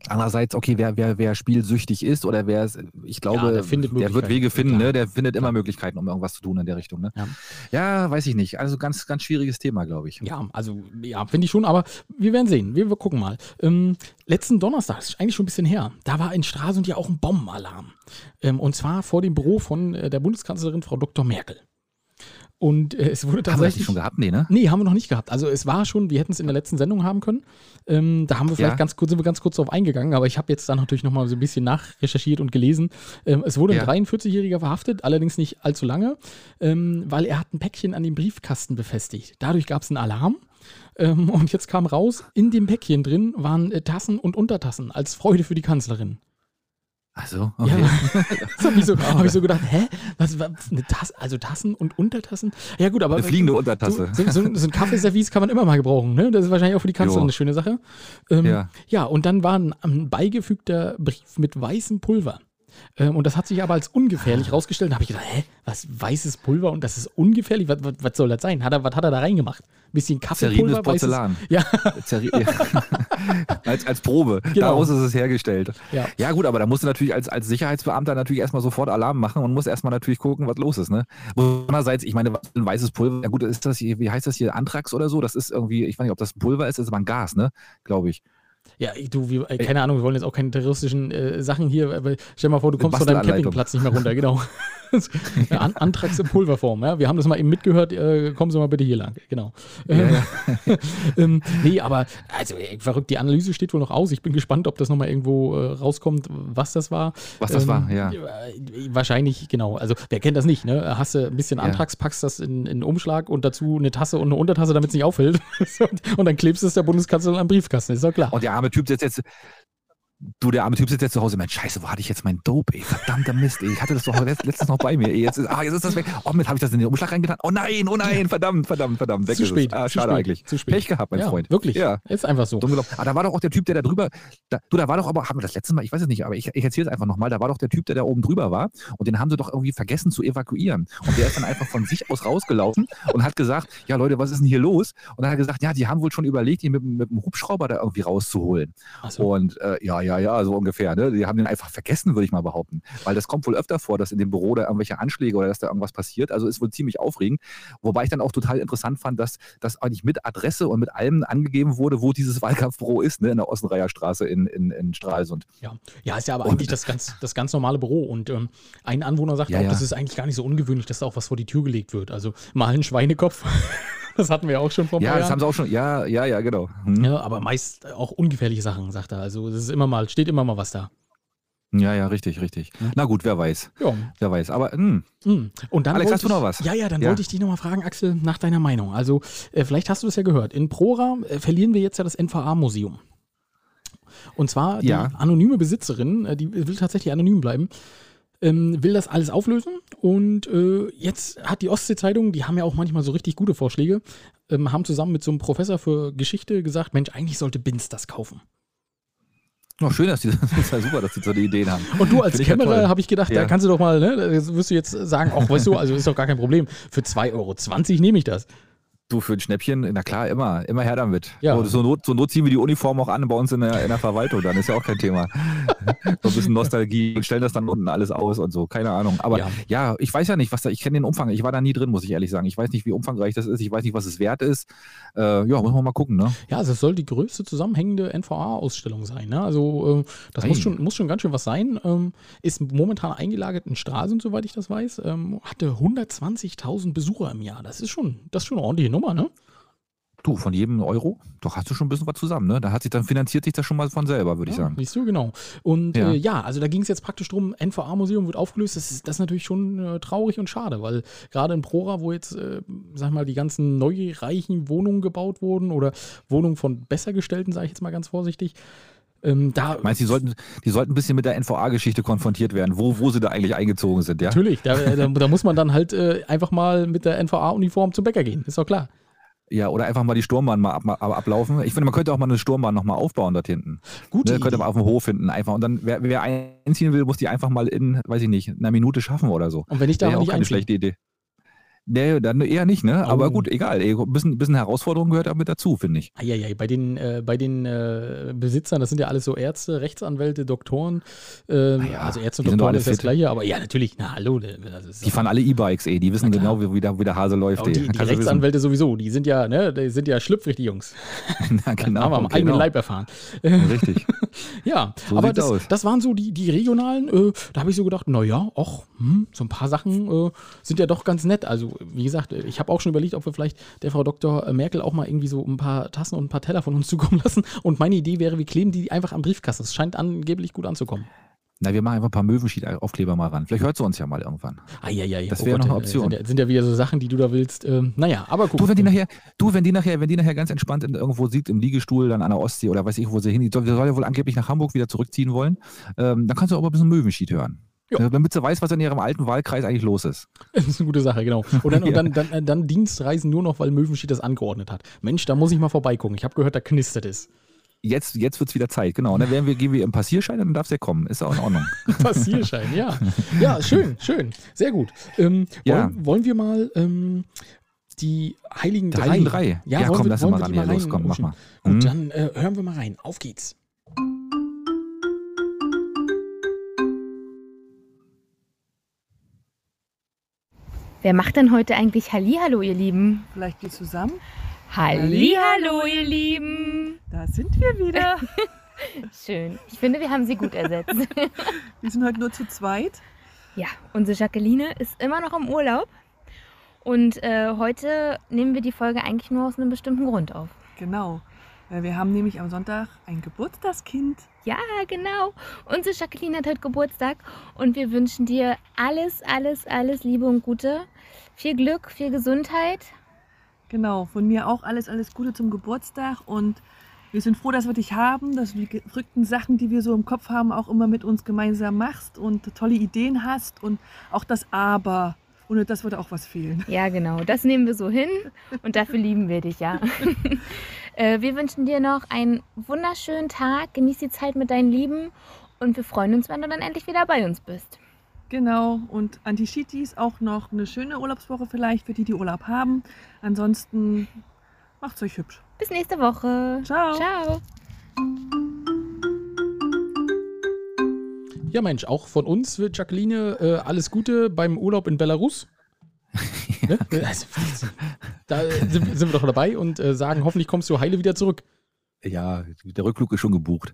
A: andererseits, okay, wer, wer, wer spielsüchtig ist oder wer es, ich glaube,
B: der findet
A: der wird Wege finden, ne? Der findet immer. Möglichkeiten, um irgendwas zu tun in der Richtung, ne?
B: Ja.
A: Ja, weiß ich nicht. Also ganz, ganz schwieriges Thema, glaube ich.
B: Ja, also, ja, finde ich schon, aber wir werden sehen. Wir, wir gucken mal. Ähm, letzten Donnerstag, das ist eigentlich schon ein bisschen her, da war in Stralsund ja auch ein Bombenalarm. Ähm, und zwar vor dem Büro von äh, der Bundeskanzlerin Frau Dr. Merkel. Und äh, es wurde
A: Haben wir das
B: tatsächlich.
A: schon gehabt? Nee, ne?
B: Nee, haben wir noch nicht gehabt. Also es war schon, wir hätten es in der letzten Sendung haben können. Ähm, da haben wir vielleicht
A: Ja.
B: ganz kurz, sind wir ganz kurz drauf eingegangen, aber ich habe jetzt dann natürlich nochmal so ein bisschen nachrecherchiert und gelesen. Ähm, es wurde
A: Ja.
B: ein 43-Jähriger verhaftet, allerdings nicht allzu lange, ähm, weil er hat ein Päckchen an den Briefkasten befestigt. Dadurch gab es einen Alarm. Ähm, und jetzt kam raus, in dem Päckchen drin waren äh, Tassen und Untertassen als Freude für die Kanzlerin.
A: Also,
B: okay. Ja. das habe ich, so, hab ich so gedacht, hä? Was, was eine Tasse, also Tassen und Untertassen? Ja, gut, aber.
A: Eine fliegende Untertasse.
B: So, so, so ein Kaffeeservice kann man immer mal gebrauchen, ne? Das ist wahrscheinlich auch für die Kanzlerin eine schöne Sache. Ähm, ja. ja, und dann war ein, ein beigefügter Brief mit weißem Pulver. Ähm, und das hat sich aber als ungefährlich rausgestellt. Da habe ich gedacht, hä, was weißes Pulver und das ist ungefährlich? Was, was, was soll das sein? Hat er, was hat er da reingemacht? Ein bisschen Kaffeepulver?
A: Porzellan.
B: Ja.
A: als, als Probe. Genau. Daraus ist es hergestellt. Ja. ja, gut, aber da musst du natürlich als, als Sicherheitsbeamter natürlich erstmal sofort Alarm machen und musst erstmal natürlich gucken, was los ist. Ne? Andererseits, ich meine, ein weißes Pulver, ja gut, ist das hier, wie heißt das hier, Anthrax oder so? Das ist irgendwie, ich weiß nicht, ob das Pulver ist, das ist aber ein Gas, ne? Glaube ich.
B: Ja, du, wir, äh, keine Ahnung, wir wollen jetzt auch keine terroristischen äh, Sachen hier, aber stell mal vor, du kommst von deinem Campingplatz nicht mehr runter, genau. An Antrags in Pulverform, ja. Wir haben das mal eben mitgehört, äh, kommen Sie mal bitte hier lang, genau. Ja, ja. ähm, nee, aber also ey, verrückt, die Analyse steht wohl noch aus. Ich bin gespannt, ob das nochmal irgendwo äh, rauskommt, was das war.
A: Was das ähm, war, ja. Äh,
B: wahrscheinlich, genau. Also wer kennt das nicht, ne? Hast du ein bisschen Antrags, packst das in, in einen Umschlag und dazu eine Tasse und eine Untertasse, damit es nicht auffällt. und dann klebst du es der Bundeskanzlerin am Briefkasten, ist doch klar.
A: Und der arme Typ sitzt jetzt Du, der arme Typ sitzt jetzt zu Hause, mein Scheiße, wo hatte ich jetzt mein Dope, ey? Verdammter Mist, ey. Ich hatte das doch letztens noch bei mir, ey. Jetzt ist, ah, jetzt ist das weg. Oh, mit habe ich das in den Umschlag reingetan? Oh nein, oh nein, verdammt, verdammt, verdammt. Weg
B: zu spät.
A: Ah,
B: schade
A: spät, eigentlich.
B: Zu spät.
A: Pech gehabt, mein
B: ja,
A: Freund.
B: Wirklich.
A: Ja.
B: Ist einfach so.
A: Aber ah, da war doch auch der Typ, der da drüber, da, du, da war doch aber, haben wir das letzte Mal, ich weiß es nicht, aber ich, ich erzähle es einfach nochmal, da war doch der Typ, der da oben drüber war und den haben sie doch irgendwie vergessen zu evakuieren. Und der ist dann einfach von sich aus rausgelaufen und hat gesagt, ja Leute, was ist denn hier los? Und dann hat er gesagt, ja, die haben wohl schon überlegt, ihn mit, mit dem Hubschrauber da irgendwie rauszuholen. So. Und äh, ja, ja, ja, so ungefähr. Ne? Die haben den einfach vergessen, würde ich mal behaupten. Weil das kommt wohl öfter vor, dass in dem Büro da irgendwelche Anschläge oder dass da irgendwas passiert. Also ist wohl ziemlich aufregend. Wobei ich dann auch total interessant fand, dass das eigentlich mit Adresse und mit allem angegeben wurde, wo dieses Wahlkampfbüro ist, ne? in der Ossenreiher Straße in, in, in Stralsund.
B: Ja. ja, ist ja aber und, eigentlich das ganz, das ganz normale Büro. Und ähm, ein Anwohner sagt ja, auch, ja. das ist eigentlich gar nicht so ungewöhnlich, dass da auch was vor die Tür gelegt wird. Also mal ein Schweinekopf. Das hatten wir auch schon vor
A: Ja, das Jahren. haben sie auch schon. Ja, ja, ja, genau.
B: Hm. Ja, aber meist auch ungefährliche Sachen, sagt er. Also, das ist immer mal, steht immer mal was da.
A: Ja, ja, richtig, richtig. Na gut, wer weiß. Ja. Wer weiß. Aber, mh.
B: Hm. Und dann
A: Alex, hast du noch was?
B: Ja, ja, dann ja. wollte ich dich nochmal fragen, Axel, nach deiner Meinung. Also, äh, vielleicht hast du das ja gehört. In Prora äh, verlieren wir jetzt ja das NVA-Museum. Und zwar die ja. anonyme Besitzerin, äh, die will tatsächlich anonym bleiben, ähm, will das alles auflösen. Und äh, jetzt hat die Ostsee-Zeitung, die haben ja auch manchmal so richtig gute Vorschläge, ähm, haben zusammen mit so einem Professor für Geschichte gesagt, Mensch, eigentlich sollte Binz das kaufen.
A: Oh, schön, dass die, das ist ja super, dass die so eine Ideen haben.
B: Und du als Kämmerer ja habe ich gedacht, ja. da kannst du doch mal, ne, das wirst du jetzt sagen, auch weißt du, also ist doch gar kein Problem. Für 2,20 Euro nehme ich das.
A: Du, für ein Schnäppchen, na klar, immer, immer her damit. Ja. So, so, not, so not ziehen wir die Uniform auch an bei uns in der, in der Verwaltung, dann ist ja auch kein Thema. so ein bisschen Nostalgie und stellen das dann unten alles aus und so, keine Ahnung. Aber ja, ja ich weiß ja nicht, was da, ich kenne den Umfang, ich war da nie drin, muss ich ehrlich sagen. Ich weiß nicht, wie umfangreich das ist, ich weiß nicht, was es wert ist. Äh, ja, muss man mal gucken, ne?
B: Ja, also es soll die größte zusammenhängende NVA-Ausstellung sein, ne? Also äh, das muss schon, muss schon ganz schön was sein. Ähm, ist momentan eingelagert in Stralsund, soweit ich das weiß. Ähm, hatte 120.000 Besucher im Jahr. Das ist schon, das ist schon eine ordentliche Nummer, ne?
A: Du, von jedem Euro, doch hast du schon ein bisschen was zusammen, ne? Da hat sich dann finanziert sich das schon mal von selber, würde ich sagen.
B: Siehst du, genau. Und ja, äh, ja also da ging es jetzt praktisch drum, NVA-Museum wird aufgelöst. Das ist, das ist natürlich schon äh, traurig und schade, weil gerade in Prora, wo jetzt, äh, sag mal, die ganzen neureichen Wohnungen gebaut wurden oder Wohnungen von Bessergestellten, sage ich jetzt mal ganz vorsichtig, ähm, da
A: Meinst du, die sollten, die sollten ein bisschen mit der NVA-Geschichte konfrontiert werden, wo, wo sie da eigentlich eingezogen sind, ja?
B: Natürlich, da, da, da muss man dann halt äh, einfach mal mit der NVA-Uniform zum Bäcker gehen, ist doch klar.
A: Ja, oder einfach mal die Sturmbahn mal ab, ab, ablaufen. Ich finde, man könnte auch mal eine Sturmbahn nochmal aufbauen dort hinten. Gut. Ne, könnte man auf dem Hof finden einfach. Und dann, wer, wer einziehen will, muss die einfach mal in, weiß ich nicht, einer Minute schaffen oder so.
B: Und wenn ich da
A: auch
B: nicht
A: keine schlechte Idee. Nee, dann eher nicht, ne? Oh. Aber gut, egal. Ein bisschen, bisschen Herausforderung gehört damit dazu, finde ich.
B: Eieiei, bei den, äh, bei den äh, Besitzern, das sind ja alles so Ärzte, Rechtsanwälte, Doktoren. Äh, ja, also Ärzte und Doktoren ist das Gleiche, aber ja, natürlich, na hallo.
A: die fahren alle E-Bikes, ey. Die wissen genau, wie, wie, der, wie der Hase läuft.
B: Ja, die, die Rechtsanwälte sowieso, die sind ja, ne, die sind ja schlüpfrig, die Jungs.
A: Na, genau.
B: haben wir am genau. eigenen Leib erfahren.
A: Richtig.
B: ja, so aber das, das, waren so die, die regionalen, äh, da habe ich so gedacht, naja, ach, hm, so ein paar Sachen äh, sind ja doch ganz nett. Also, wie gesagt, ich ich habe auch schon überlegt, ob wir vielleicht der Frau Dr. Merkel auch mal irgendwie so ein paar Tassen und ein paar Teller von uns zukommen lassen. Und meine Idee wäre, wir kleben die einfach am Briefkasten. Das scheint angeblich gut anzukommen.
A: Na, wir machen einfach ein paar Möwenschied-Aufkleber mal ran. Vielleicht hört sie uns ja mal irgendwann.
B: Ah, ja, ja, ja.
A: Das wäre noch eine
B: äh,
A: Option.
B: Sind ja, sind ja wieder so Sachen, die du da willst. Ähm, naja, aber gut.
A: Du, wenn die nachher, du, wenn die nachher, wenn die nachher ganz entspannt in, irgendwo sieht, im Liegestuhl, dann an der Ostsee oder weiß ich, wo sie hin, die soll, die soll ja wohl angeblich nach Hamburg wieder zurückziehen wollen, ähm, dann kannst du auch mal ein bisschen Möwenschied hören.
B: Ja.
A: Ja, Damit sie weiß, was in ihrem alten Wahlkreis eigentlich los ist.
B: Das ist eine gute Sache, genau. Und dann, und
A: Ja.
B: dann, dann, äh, dann Dienstreisen nur noch, weil Möwenschied das angeordnet hat. Mensch, da muss ich mal vorbeigucken. Ich habe gehört, da knistert es.
A: Jetzt, jetzt wird es wieder Zeit, genau. Und dann werden wir, geben wir im Passierschein und dann darf sie ja kommen. Ist auch in Ordnung.
B: Passierschein, ja. Ja, schön, schön. Sehr gut. Ähm,
A: Ja.
B: wollen, wollen wir mal ähm, die Heiligen
A: Die
B: Drei.
A: Heiligen Drei. Ja,
B: wollen
A: komm,
B: wir-
A: lass mal ran hier. Los, komm, mach mal.
B: Gut,
A: Mhm.
B: dann äh, hören wir mal rein. Auf geht's.
C: Wer macht denn heute eigentlich Hallihallo, ihr Lieben?
D: Vielleicht wir zusammen.
C: Hallihallo, ihr Lieben!
D: Da sind wir wieder.
C: Schön. Ich finde, wir haben sie gut ersetzt.
D: Wir sind heute nur zu zweit.
C: ja, unsere Jacqueline ist immer noch im Urlaub. Und äh, heute nehmen wir die Folge eigentlich nur aus einem bestimmten Grund auf.
D: Genau. Weil wir haben nämlich am Sonntag ein Geburtstagskind.
C: Ja, genau. Unsere Jacqueline hat heute Geburtstag und wir wünschen dir alles, alles, alles Liebe und Gute. Viel Glück, viel Gesundheit.
D: Genau. Von mir auch alles, alles Gute zum Geburtstag. Und wir sind froh, dass wir dich haben, dass du die verrückten Sachen, die wir so im Kopf haben, auch immer mit uns gemeinsam machst und tolle Ideen hast. Und auch das Aber. Ohne das würde auch was fehlen.
C: Ja, genau. Das nehmen wir so hin und dafür lieben wir dich, ja. Äh, wir wünschen dir noch einen wunderschönen Tag. Genieß die Zeit mit deinen Lieben und wir freuen uns, wenn du dann endlich wieder bei uns bist.
D: Genau. Und an die Schitis auch noch eine schöne Urlaubswoche vielleicht für die, die Urlaub haben. Ansonsten macht's euch hübsch.
C: Bis nächste Woche.
D: Ciao.
C: Ciao.
B: Ja, Mensch, auch von uns wird Jacqueline äh, alles Gute beim Urlaub in Belarus. ne? also, da sind, sind wir doch dabei und äh, sagen, hoffentlich kommst du heile wieder zurück.
A: Ja, der Rückflug ist schon gebucht.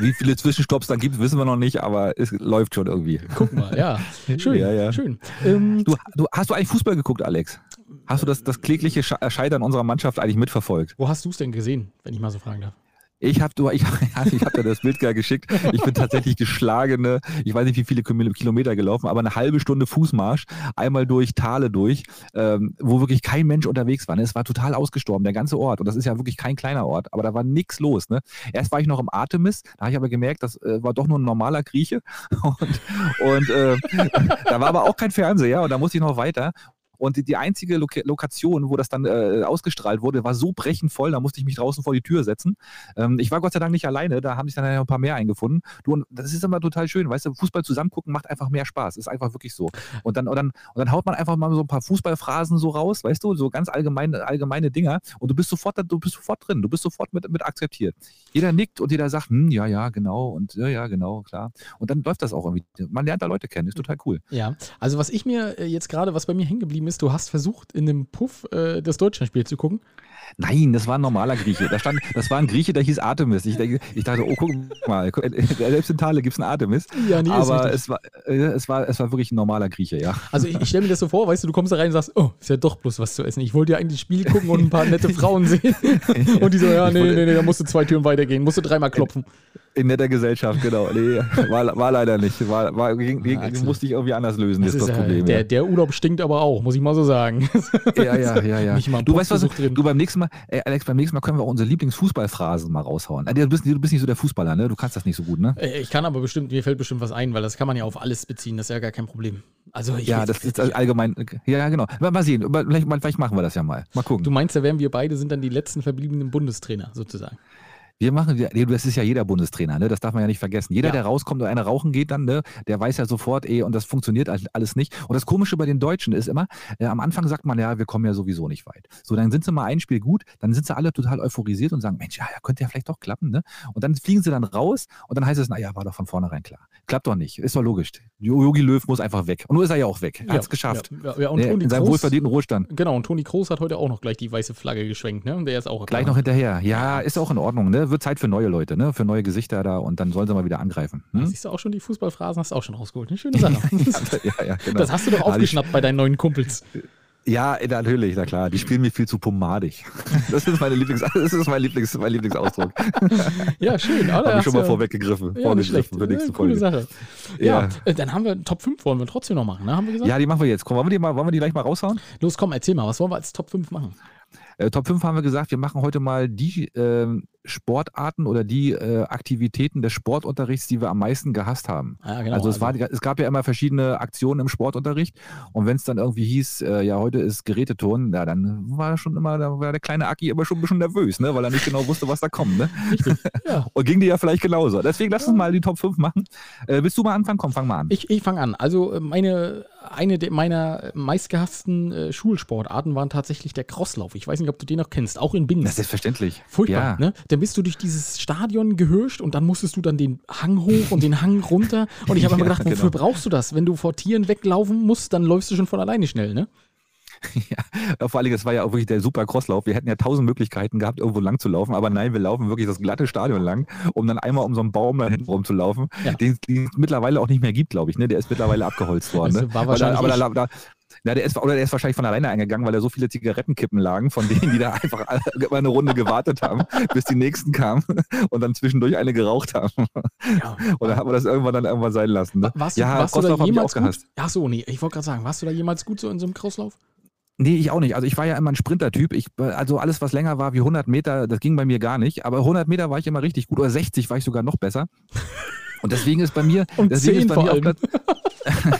A: Wie viele Zwischenstopps dann gibt, wissen wir noch nicht, aber es läuft schon irgendwie.
B: Guck mal, ja. Schön,
A: Ja, ja.
B: schön. Ähm,
A: Du, du, hast du eigentlich Fußball geguckt, Alex? Hast du das, das klägliche Sche- Scheitern unserer Mannschaft eigentlich mitverfolgt?
B: wo hast du es denn gesehen, wenn ich mal so fragen darf?
A: Ich habe ich, ich hab dir das Bild gar geschickt. Ich bin tatsächlich geschlagene, ich weiß nicht wie viele Kil- Kilometer gelaufen, aber eine halbe Stunde Fußmarsch, einmal durch Tale durch, ähm, wo wirklich kein Mensch unterwegs war. Ne? Es war total ausgestorben, der ganze Ort. Und das ist ja wirklich kein kleiner Ort, aber da war nichts los. Ne? Erst war ich noch im Artemis, da habe ich aber gemerkt, das äh, war doch nur ein normaler Grieche. Und, und äh, da war aber auch kein Fernseher und da musste ich noch weiter. Und die, einzige Loka Lokation, wo das dann äh, ausgestrahlt wurde, war so brechend voll, da musste ich mich draußen vor die Tür setzen. Ähm, ich war Gott sei Dank nicht alleine, da haben sich dann ein paar mehr eingefunden. Du, und das ist immer total schön, weißt du, Fußball zusammen gucken macht einfach mehr Spaß. Ist einfach wirklich so. Und dann, und dann, und dann haut man einfach mal so ein paar Fußballphrasen so raus, weißt du, so ganz allgemeine, allgemeine Dinger. Und du bist sofort, du bist sofort drin, du bist sofort mit, mit akzeptiert. Jeder nickt und jeder sagt, hm, ja, ja, genau, und ja, ja, genau, klar. Und dann läuft das auch irgendwie. Man lernt da Leute kennen, ist total cool.
B: Ja, also was ich mir äh, jetzt gerade, was bei mir hängen geblieben ist, du hast versucht, in einem Puff äh, das Deutschlandspiel zu gucken.
A: Nein, das war ein normaler Grieche. Da stand, das war ein Grieche, der hieß Artemis. Ich, ich dachte, oh, guck mal, selbst in Thale gibt es einen Artemis.
B: Ja, nee, ist
A: Aber es war, äh, es, war, es war wirklich ein normaler Grieche, ja.
B: Also ich, ich stelle mir das so vor, weißt du, du kommst da rein und sagst, oh, ist ja doch bloß was zu essen. Ich wollte ja eigentlich Spiel gucken und ein paar nette Frauen sehen. Und die so, ja, nee, nee, nee, da musst du zwei Türen weitergehen, musst du dreimal klopfen.
A: In netter Gesellschaft, genau. Nee, war, war leider nicht. War, war, ging, ging, musste ich irgendwie anders lösen,
B: Das
A: ist das
B: ist, äh,
A: Problem.
B: der, der Urlaub stinkt aber auch, muss ich mal so sagen.
A: ja, ja, ja, ja. Du weißt was,
B: drin.
A: du beim nächsten Mal, ey, Alex, beim nächsten Mal können wir auch unsere Lieblingsfußballphrasen mal raushauen. Äh, Du bist, du bist nicht so der Fußballer, ne? Du kannst das nicht so gut, ne?
B: Äh, Ich kann aber bestimmt, mir fällt bestimmt was ein, weil das kann man ja auf alles beziehen, das ist ja gar kein Problem. Also
A: Ja, das ist allgemein. Ja, genau. Mal mal sehen. Vielleicht, vielleicht machen wir das ja mal. Mal gucken.
B: Du meinst, da wären wir beide, sind dann die letzten verbliebenen Bundestrainer sozusagen.
A: Wir machen, wir- das ist ja jeder Bundestrainer, ne? das darf man ja nicht vergessen. Jeder,
B: Ja.
A: der rauskommt und einer rauchen geht dann, ne? der weiß ja sofort, eh, und das funktioniert all- alles nicht. Und das Komische bei den Deutschen ist immer, äh, am Anfang sagt man, ja, wir kommen ja sowieso nicht weit. So, dann sind sie mal ein Spiel gut, dann sind sie alle total euphorisiert und sagen, Mensch, ja, könnte ja vielleicht doch klappen. Ne? Und dann fliegen sie dann raus und dann heißt es, naja, war doch von vornherein klar. Klappt doch nicht, ist doch logisch. Jogi Löw muss einfach weg. Und nur ist er ja auch weg. Er hat es geschafft.
B: Ja, ja, und
A: Ne,
B: Toni
A: in seinem
B: Kroos,
A: wohlverdienten Ruhestand.
B: genau, und Toni Kroos hat heute auch noch gleich die weiße Flagge geschwenkt, ne? Und der ist auch
A: Gleich noch hinterher. Ja, ist auch in Ordnung. Ne? Wird Zeit für neue Leute, ne? für neue Gesichter da und dann sollen sie mal wieder angreifen. Hm?
B: Siehst du auch schon die Fußballphrasen, hast du auch schon rausgeholt. Eine schöne Sache.
A: ja, ja, genau.
B: Das hast du doch aufgeschnappt bei deinen neuen Kumpels.
A: Ja, natürlich, na klar. Die spielen mir viel zu pomadig. Das ist, meine Lieblings, das ist mein, Lieblings, mein Lieblingsausdruck.
B: Ja, schön.
A: Habe ich schon mal vorweggegriffen.
B: Ja, schlecht.
A: für nächste
B: Ja,
A: Folge.
B: Sache. Ja,
A: Ja.
B: äh, dann haben wir Top 5 wollen wir trotzdem noch machen, ne? Haben wir gesagt?
A: Ja, die machen wir jetzt. Komm, wollen wir die, mal, wollen wir die gleich mal raushauen?
B: Los, komm, erzähl mal, was wollen wir als Top 5 machen?
A: Äh, Top 5 haben wir gesagt, wir machen heute mal die ähm, Sportarten oder die äh, Aktivitäten des Sportunterrichts, die wir am meisten gehasst haben.
B: Ja, genau.
A: also, es, war, es gab ja immer verschiedene Aktionen im Sportunterricht und wenn es dann irgendwie hieß, äh, ja, heute ist Geräteturnen, ja, dann war schon immer, da war der kleine Aki immer schon ein bisschen nervös, ne, weil er nicht genau wusste, was da kommt. Ne?
B: Richtig. Ja.
A: Und ging dir ja vielleicht genauso. Deswegen lass uns mal die Top 5 machen. Äh, willst du mal anfangen? Komm, fang mal an.
B: Ich, ich fange an. Also äh, meine, eine meiner meistgehassten äh, Schulsportarten waren tatsächlich der Crosslauf. Ich weiß nicht, ob du den noch kennst, auch in Bingen.
A: das ist selbstverständlich.
B: Furchtbar,
A: Ja.
B: ne? Dann bist du durch dieses Stadion gehirscht und dann musstest du dann den Hang hoch und den Hang runter. Und ich habe immer
A: Ja,
B: gedacht, wofür
A: genau.
B: brauchst du das? Wenn du vor Tieren weglaufen musst, dann läufst du schon von alleine schnell, ne?
A: Ja, vor allem, das war ja auch wirklich der super Crosslauf. Wir hätten ja tausend Möglichkeiten gehabt, irgendwo lang zu laufen, aber nein, wir laufen wirklich das glatte Stadion lang, um dann einmal um so einen Baum da hinten rum zu laufen,
B: Ja.
A: den es mittlerweile auch nicht mehr gibt, glaube ich. Ne? Der ist mittlerweile abgeholzt worden.
B: Das
A: Ne?
B: war
A: da,
B: wahrscheinlich
A: aber
B: ich.
A: da, da, ja, der ist, oder der ist wahrscheinlich von alleine eingegangen, weil da so viele Zigarettenkippen lagen, von denen, die da einfach immer eine Runde gewartet haben, bis die nächsten kamen und dann zwischendurch eine geraucht haben.
B: Ja.
A: Dann haben wir das irgendwann dann irgendwann sein lassen. Ne?
B: Warst du,
A: ja,
B: warst da
A: Crosslauf habe ich auch
B: jemals gut?
A: gehasst.
B: Ach so, nee, ich wollte gerade sagen, warst du da jemals gut so in so einem Crosslauf?
A: Nee, ich auch nicht. Also ich war ja immer ein Sprintertyp. Ich, also alles, was länger war wie 100 Meter, das ging bei mir gar nicht. Aber 100 Meter war ich immer richtig gut. Oder 60 war ich sogar noch besser. Und deswegen ist bei mir,
B: Und
A: deswegen
B: 10
A: ist bei
B: vor
A: mir auf. Platz,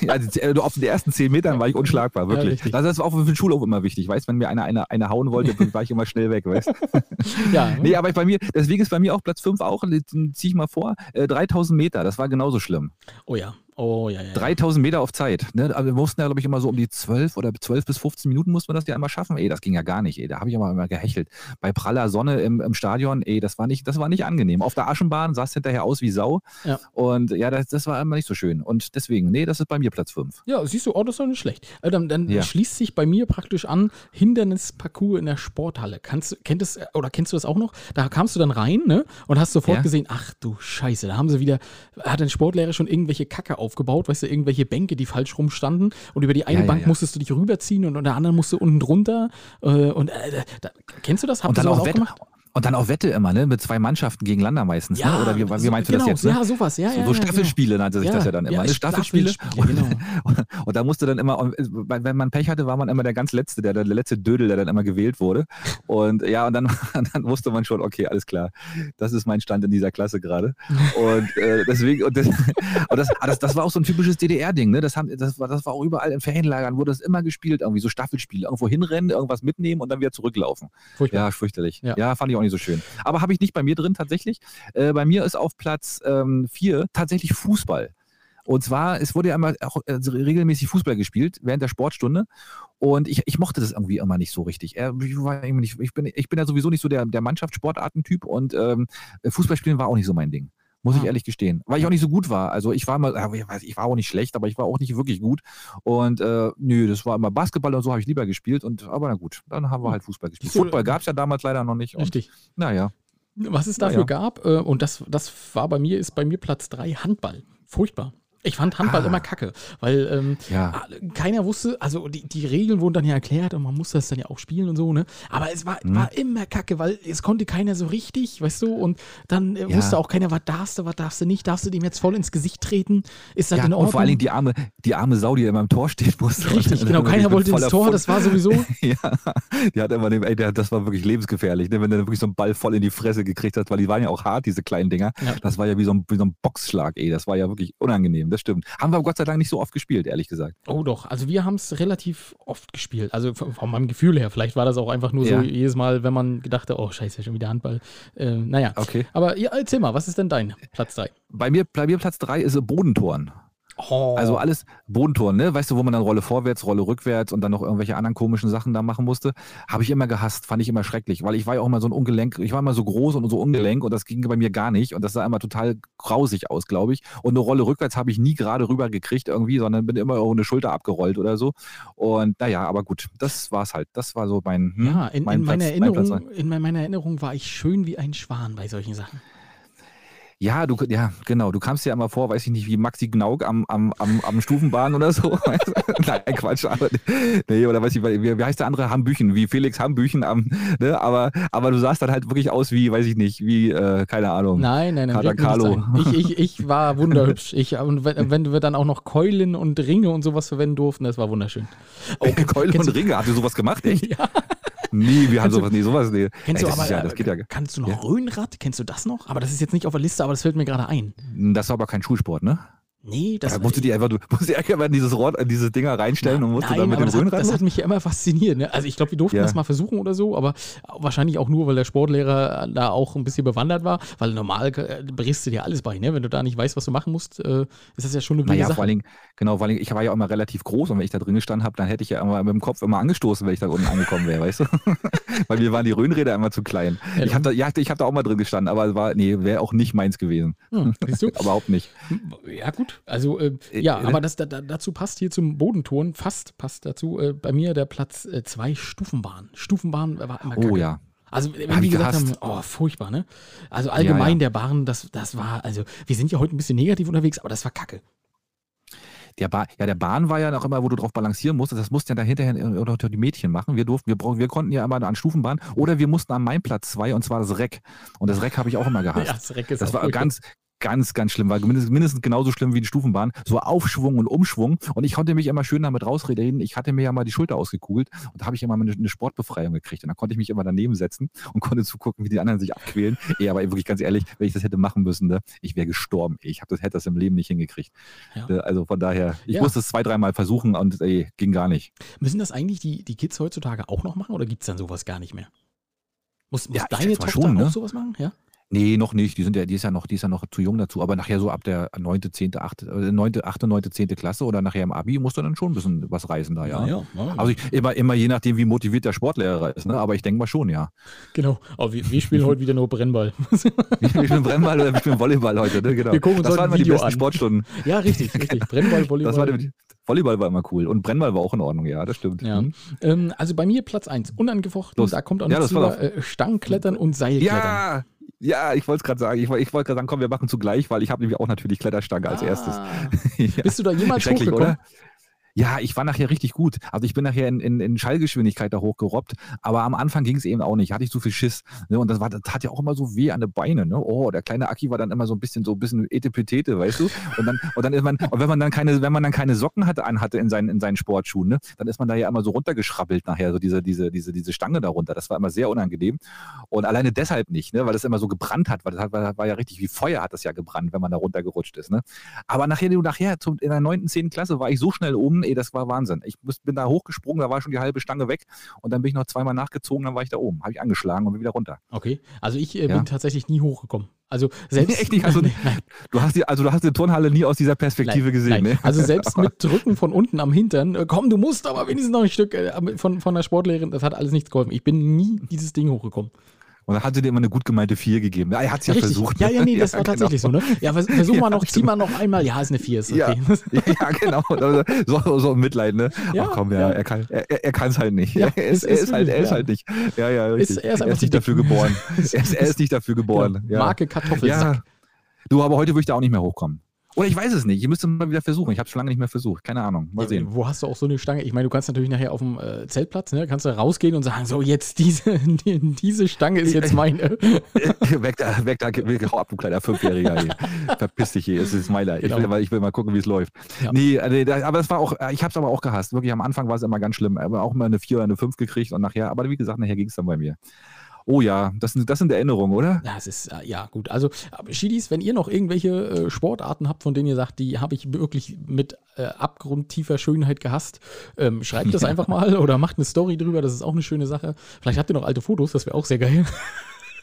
A: ja, äh, den ersten 10 Metern war ich unschlagbar, wirklich.
B: richtig.
A: also das war auch für den Schulauf immer wichtig. Weißt wenn mir einer eine, eine hauen wollte, dann war ich immer schnell weg, weißt
B: Ja,
A: Nee, aber bei mir, deswegen ist bei mir auch Platz 5 auch, ziehe ich mal vor, äh, 3000 Meter, das war genauso schlimm.
B: oh ja, oh ja, ja.
A: 3000 Meter auf Zeit. Ne? Aber wir mussten ja, glaube ich, immer so um die 12 oder 12 bis 15 Minuten mussten wir das ja einmal schaffen. Ey, das ging ja gar nicht. Ey, da habe ich aber immer gehechelt. Bei praller Sonne im, im Stadion, ey, das war, nicht, das war nicht angenehm. Auf der Aschenbahn sah es hinterher aus wie Sau.
B: Ja.
A: Und ja, das, das war immer nicht so schön. Und deswegen, nee, das ist bei mir Platz 5.
B: Ja, siehst du, oh, das ist doch nicht schlecht. Äh, Dann, dann
A: Ja.
B: schließt sich bei mir praktisch an Hindernisparcours in der Sporthalle. Kannst, du- kennt es, oder kennst du das auch noch? Da kamst du dann rein ne, und hast sofort
A: Ja.
B: gesehen, ach du Scheiße, da haben sie wieder, hat ein Sportlehrer schon irgendwelche Kacke aufgebaut, weißt du, irgendwelche Bänke, die falsch rumstanden und über die eine
A: Ja, ja,
B: Bank
A: ja.
B: musstest du dich rüberziehen und unter der anderen musst du unten drunter. Äh, und äh, da, kennst du das? Habt ihr sowas
A: auch Wette,
B: gemacht?
A: Und dann auch Wette immer, ne? Mit zwei Mannschaften gegeneinander meistens. ne? Oder wie, wie
B: so-
A: meinst du
B: genau,
A: das jetzt? Ne?
B: Ja, sowas, ja,
A: so,
B: ja.
A: so
B: ja,
A: Staffelspiele nannte sich
B: ja.
A: das ja dann immer.
B: Ja,
A: ne? Staffelspiele.
B: Staffelspiele, genau.
A: Und, und da musste dann immer, und, äh, wenn man Pech hatte, war man immer der ganz Letzte, der, der letzte Dödel, der dann immer gewählt wurde. Und ja, und dann, dann wusste man schon, okay, alles klar, das ist mein Stand in dieser Klasse gerade. Und äh, deswegen, und das, und das, ah, das, das war auch so ein typisches DDR-Ding, ne? Das, haben, das, war, das war auch überall in Ferienlagern, wurde das immer gespielt, irgendwie so Staffelspiele, irgendwo hinrennen, irgendwas mitnehmen und dann wieder zurücklaufen.
B: Furchtbar.
A: Ja, fürchterlich.
B: Ja.
A: Ja. fand ich auch nicht so schön. Aber habe ich nicht bei mir drin tatsächlich. Äh, bei mir ist auf Platz 4 tatsächlich Fußball. Und zwar, es wurde ja immer auch äh, regelmäßig Fußball gespielt während der Sportstunde. Und ich, ich mochte das irgendwie immer nicht so richtig. Äh, Ich, nicht, ich, bin, ich bin ja sowieso nicht so der, der Mannschaftssportartentyp und ähm, Fußballspielen war auch nicht so mein Ding. Muss ich
B: Ah.
A: ehrlich gestehen. Weil ich auch nicht so gut war. Also ich war mal, äh, ich ich war auch nicht schlecht, aber ich war auch nicht wirklich gut. Und äh, nö, das war immer Basketball und so habe ich lieber gespielt. Und aber na gut, dann haben wir
B: Hm.
A: halt Fußball gespielt.
B: Du,
A: Football gab es ja damals leider noch nicht. Und,
B: Richtig.
A: naja.
B: Was es
A: Ja,
B: dafür
A: ja.
B: gab, äh, und das, das war bei mir, ist bei mir Platz 3 Handball. Furchtbar. Ich fand Handball
A: Ah.
B: immer kacke, weil ähm,
A: Ja.
B: keiner wusste, also die, die Regeln wurden dann ja erklärt und man musste das dann ja auch spielen und so, ne? Aber es war,
A: Mhm.
B: war immer kacke, weil es konnte keiner so richtig, weißt du? Und dann äh,
A: Ja.
B: wusste auch keiner, was darfst du, was darfst du nicht, darfst du dem jetzt voll ins Gesicht treten? Ist das
A: Ja,
B: in Ordnung?
A: und vor allen Dingen die arme, die arme Sau, die immer im Tor stehen musste.
B: Richtig,
A: Und
B: genau,
A: dann
B: keiner wollte ins Tor,
A: Fun-
B: das war sowieso.
A: Ja, die hat immer, den, ey, das war wirklich lebensgefährlich, ne? wenn der wirklich so einen Ball voll in die Fresse gekriegt hat, weil die waren ja auch hart, diese kleinen Dinger.
B: Ja.
A: Das war ja wie so, ein, wie so ein Boxschlag, ey. Das war ja wirklich unangenehm, das stimmt. Haben wir Gott sei Dank nicht so oft gespielt, ehrlich gesagt.
B: Oh doch, also wir haben es relativ oft gespielt. Also von, von meinem Gefühl her, vielleicht war das auch einfach nur
A: Ja.
B: so jedes Mal, wenn man gedachte, oh scheiße, schon wieder Handball. Äh, naja,
A: Okay.
B: aber ja, erzähl mal, was ist denn dein Platz 3?
A: Bei mir, bei mir Platz drei ist Bodentoren.
B: Oh,
A: Also alles Bodentoren, ne? Weißt du, wo man dann Rolle vorwärts, Rolle rückwärts und dann noch irgendwelche anderen komischen Sachen da machen musste, habe ich immer gehasst, fand ich immer schrecklich, weil ich war ja auch immer so ein Ungelenk, ich war immer so groß und so ungelenk und das ging bei mir gar nicht und das sah immer total grausig aus, glaube ich. Und eine Rolle rückwärts habe ich nie gerade rüber gekriegt irgendwie, sondern bin immer über eine Schulter abgerollt oder so. Und naja, aber gut, das war's halt. Das war so mein, hm,
B: ja, in,
A: mein
B: in, meiner
A: Platz- mein
B: Erinnerung, in meiner Erinnerung war ich schön wie ein Schwan bei solchen Sachen.
A: Ja, du, ja, genau. Du kamst ja immer vor, weiß ich nicht, wie Maxi Gnauk am, am, am, am Stufenbahn oder so. Nein, Quatsch. Aber, nee, oder weiß ich, wie, wie heißt der andere? Hambüchen, wie Felix Hambüchen am, ne? aber, aber du sahst dann halt wirklich aus wie, weiß ich nicht, wie, äh, keine Ahnung.
B: Nein, nein, nein.
A: Carlo.
B: Ich, ich, ich war wunderhübsch. Ich, und wenn, wenn wir dann auch noch Keulen und Ringe und sowas verwenden durften, das war wunderschön.
A: Oh, Keulen und Ringe, habt ihr sowas gemacht? Echt?
B: Ja.
A: Nee, wir haben sowas, nee, sowas, nee.
B: Kennst
A: Ey,
B: du
A: das
B: aber,
A: ja, das geht ja.
B: kannst du noch
A: Ja.
B: Röhnrad? Kennst du das noch? Aber das ist jetzt nicht auf der Liste, aber das fällt mir gerade ein.
A: Das war aber kein Schulsport, ne?
B: Nee, das
A: Da musstet ihr einfach, du musst dir einfach in dieses Rohr, in diese Dinger reinstellen und musst du
B: Nein,
A: dann mit dem
B: hat,
A: Röhnrad
B: das hat mich ja immer fasziniert. Ne? Also ich glaube, wir durften
A: Ja.
B: das mal versuchen oder so, aber wahrscheinlich auch nur, weil der Sportlehrer da auch ein bisschen bewandert war, weil normal äh, brichst du dir alles bei. Ne? Wenn du da nicht weißt, was du machen musst, äh, ist das ja schon eine wilde
A: Naja,
B: Sache.
A: vor allen Dingen, genau, vor allen Dingen, ich war ja auch immer relativ groß und wenn ich da drin gestanden habe, dann hätte ich ja immer mit dem Kopf immer angestoßen, wenn ich da unten angekommen wäre, weißt du? Weil mir waren die Röhnräder immer zu klein.
B: Ja,
A: ich habe da, ja, ich hab da auch mal drin gestanden, aber es war, nee, wäre auch nicht meins gewesen.
B: Hm, du?
A: Überhaupt nicht.
B: Ja, gut. Also, äh, ja,
A: Äh,
B: aber das, da, da, dazu passt hier zum Bodenturnen, fast passt dazu, äh, bei mir der Platz 2 Stufenbahn. Stufenbahn war immer
A: Oh
B: kacke.
A: ja.
B: Also, wenn
A: ich
B: gesagt haben,
A: gehasst.
B: oh, furchtbar, ne? Also, allgemein
A: Ja, ja.
B: der Bahn, das, das war, also, wir sind ja heute ein bisschen negativ unterwegs, aber das war kacke.
A: Der ba ja, der Bahn war ja noch immer, wo du drauf balancieren musstest. Das mussten ja da hinterher die Mädchen machen. Wir durften, wir, brauchen, wir konnten ja immer an Stufenbahn oder wir mussten an meinem Platz zwei und zwar das Reck. Und das Reck habe ich auch immer gehasst.
B: Ja, das Reck ist
A: Das war ganz, ganz, ganz schlimm. War mindestens, mindestens genauso schlimm wie die Stufenbahn. So Aufschwung und Umschwung. Und ich konnte mich immer schön damit rausreden. Ich hatte mir ja mal die Schulter ausgekugelt und da habe ich immer mal eine, eine Sportbefreiung gekriegt. Und dann konnte ich mich immer daneben setzen und konnte zugucken, wie die anderen sich abquälen. Ey, aber wirklich ganz ehrlich, wenn ich das hätte machen müssen, ne, ich wäre gestorben. Ich hab das, hätte das im Leben nicht hingekriegt.
B: Ja.
A: Äh, Also von daher, ich
B: Ja.
A: musste es zwei, dreimal versuchen und ey, ging gar nicht.
B: Müssen das eigentlich die, die Kids heutzutage auch noch machen oder gibt es dann sowas gar nicht mehr? Muss, muss
A: Ja,
B: deine Tochter
A: schon, ne?
B: auch sowas machen? Ja?
A: Nee, noch nicht. Die sind ja, die ist ja noch, die ist ja noch zu jung dazu. Aber nachher so ab der 9., 10., 8., äh, 9., 8., 9., 10. Klasse oder nachher im Abi musst du dann schon ein bisschen was reißen da, ja.
B: ja, ja.
A: Also ich, immer, immer je nachdem, wie motiviert der Sportlehrer ist, ne? Aber ich denke mal schon, ja.
B: genau. Aber wir, wir spielen heute wieder nur Brennball.
A: Ich bin Brennball oder ich bin Volleyball heute, ne? Genau.
B: Wir gucken uns
A: das waren immer die besten
B: an.
A: Sportstunden.
B: ja, richtig, richtig. Brennball, Volleyball.
A: Das war die, Volleyball war immer cool. Und Brennball war auch in Ordnung, ja, das stimmt.
B: Ja.
A: Mhm.
B: Ähm, also bei mir Platz 1, unangefochten,
A: Los.
B: da kommt auch
A: Ja, das war
B: drüber, äh, Stangenklettern und Seilklettern.
A: Ja, ja, ich wollte es gerade sagen. Ich, ich wollte gerade sagen, komm, wir machen zugleich, weil ich habe nämlich auch natürlich Kletterstange als erstes.
B: Ah.
A: ja.
B: Bist du da jemals
A: Schrecklich,
B: hochgekommen?
A: oder? Ja, ich war nachher richtig gut. Also ich bin nachher in, in, in Schallgeschwindigkeit da hochgerobbt, aber am Anfang ging es eben auch nicht. Hatte ich so viel Schiss. Ne? Und das, war, das tat ja auch immer so weh an den Beinen. Ne? Oh, der kleine Aki war dann immer so ein bisschen so ein bisschen etepetete, weißt du? Und dann, und dann ist man, und wenn man dann keine, wenn man dann keine Socken hatte, anhatte in seinen, in seinen Sportschuhen, ne? dann ist man da ja immer so runtergeschrabbelt nachher, so diese, diese, diese, diese Stange darunter. Das war immer sehr unangenehm. Und alleine deshalb nicht, ne? weil das immer so gebrannt hat, weil das hat, war, ja richtig wie Feuer hat das ja gebrannt, wenn man da runtergerutscht ist. Ne? Aber nachher, nachher, in der 9., 10. Klasse war ich so schnell oben, ey, das war Wahnsinn. Ich bin da hochgesprungen, da war schon die halbe Stange weg und dann bin ich noch zweimal nachgezogen, dann war ich da oben. Habe ich angeschlagen und bin wieder runter.
B: Okay, also ich äh,
A: Ja.
B: bin tatsächlich nie hochgekommen. Also selbst
A: Echt nicht? Also, Du hast die, also du hast die Turnhalle nie aus dieser Perspektive
B: nein,
A: gesehen,
B: nein.
A: ne?
B: Also selbst mit Drücken von unten am Hintern, äh, komm, du musst aber wenigstens noch ein Stück äh, von, von der Sportlehrerin, das hat alles nichts geholfen. Ich bin nie dieses Ding hochgekommen.
A: Und dann hat sie dir immer eine gut gemeinte 4 gegeben. Ja, er hat es ja
B: Richtig.
A: versucht.
B: Ja,
A: ne?
B: ja, nee, das war
A: genau.
B: tatsächlich so, ne? Ja, vers versuch mal
A: Ja,
B: noch, zieh mal noch einmal. Ja, ist eine 4, ist
A: Ja.
B: okay.
A: ja, genau. Also, So, so ein Mitleid, ne?
B: Ja,
A: Ach komm, ja,
B: ja.
A: er kann er, er kann's halt nicht.
B: Ja,
A: er ist, er
B: ist
A: ist, halt, er ist
B: ja.
A: halt nicht. Ja, ja, richtig.
B: er ist
A: er ist nicht dafür geboren. er, ist, er ist nicht dafür geboren. Ja.
B: Marke Kartoffelsack.
A: Ja. Du, aber heute würde ich da auch nicht mehr hochkommen. Oder ich weiß es nicht. Ich müsste mal wieder versuchen. Ich habe es schon lange nicht mehr versucht. Keine Ahnung. Mal sehen.
B: Wo hast du auch so eine Stange? Ich meine, du kannst natürlich nachher auf dem äh, Zeltplatz, ne, kannst du rausgehen und sagen, so jetzt diese, die, diese Stange ist jetzt meine.
A: weg da, weg da, hau ab, du kleiner Fünfjähriger. Ey. Verpiss dich hier, es ist Meiler. Ich,
B: Genau.
A: will, mal- ich will mal gucken, wie es läuft.
B: Ja.
A: Nee, nee, da- aber das war auch, äh, ich habe es aber auch gehasst. Wirklich, am Anfang war es immer ganz schlimm. Aber auch mal eine 4 oder eine 5 gekriegt und nachher, aber wie gesagt, nachher ging es dann bei mir. Oh ja, das, sind- das sind Erinnerungen, oder?
B: Ja, es ist, äh, ja, gut. Also, Schiedis, wenn ihr noch irgendwelche äh, Sportarten habt, von denen ihr sagt, die habe ich wirklich mit äh, abgrundtiefer Schönheit gehasst, ähm, schreibt das einfach mal oder macht eine Story drüber. Das ist auch eine schöne Sache. Vielleicht habt ihr noch alte Fotos, das wäre auch sehr geil.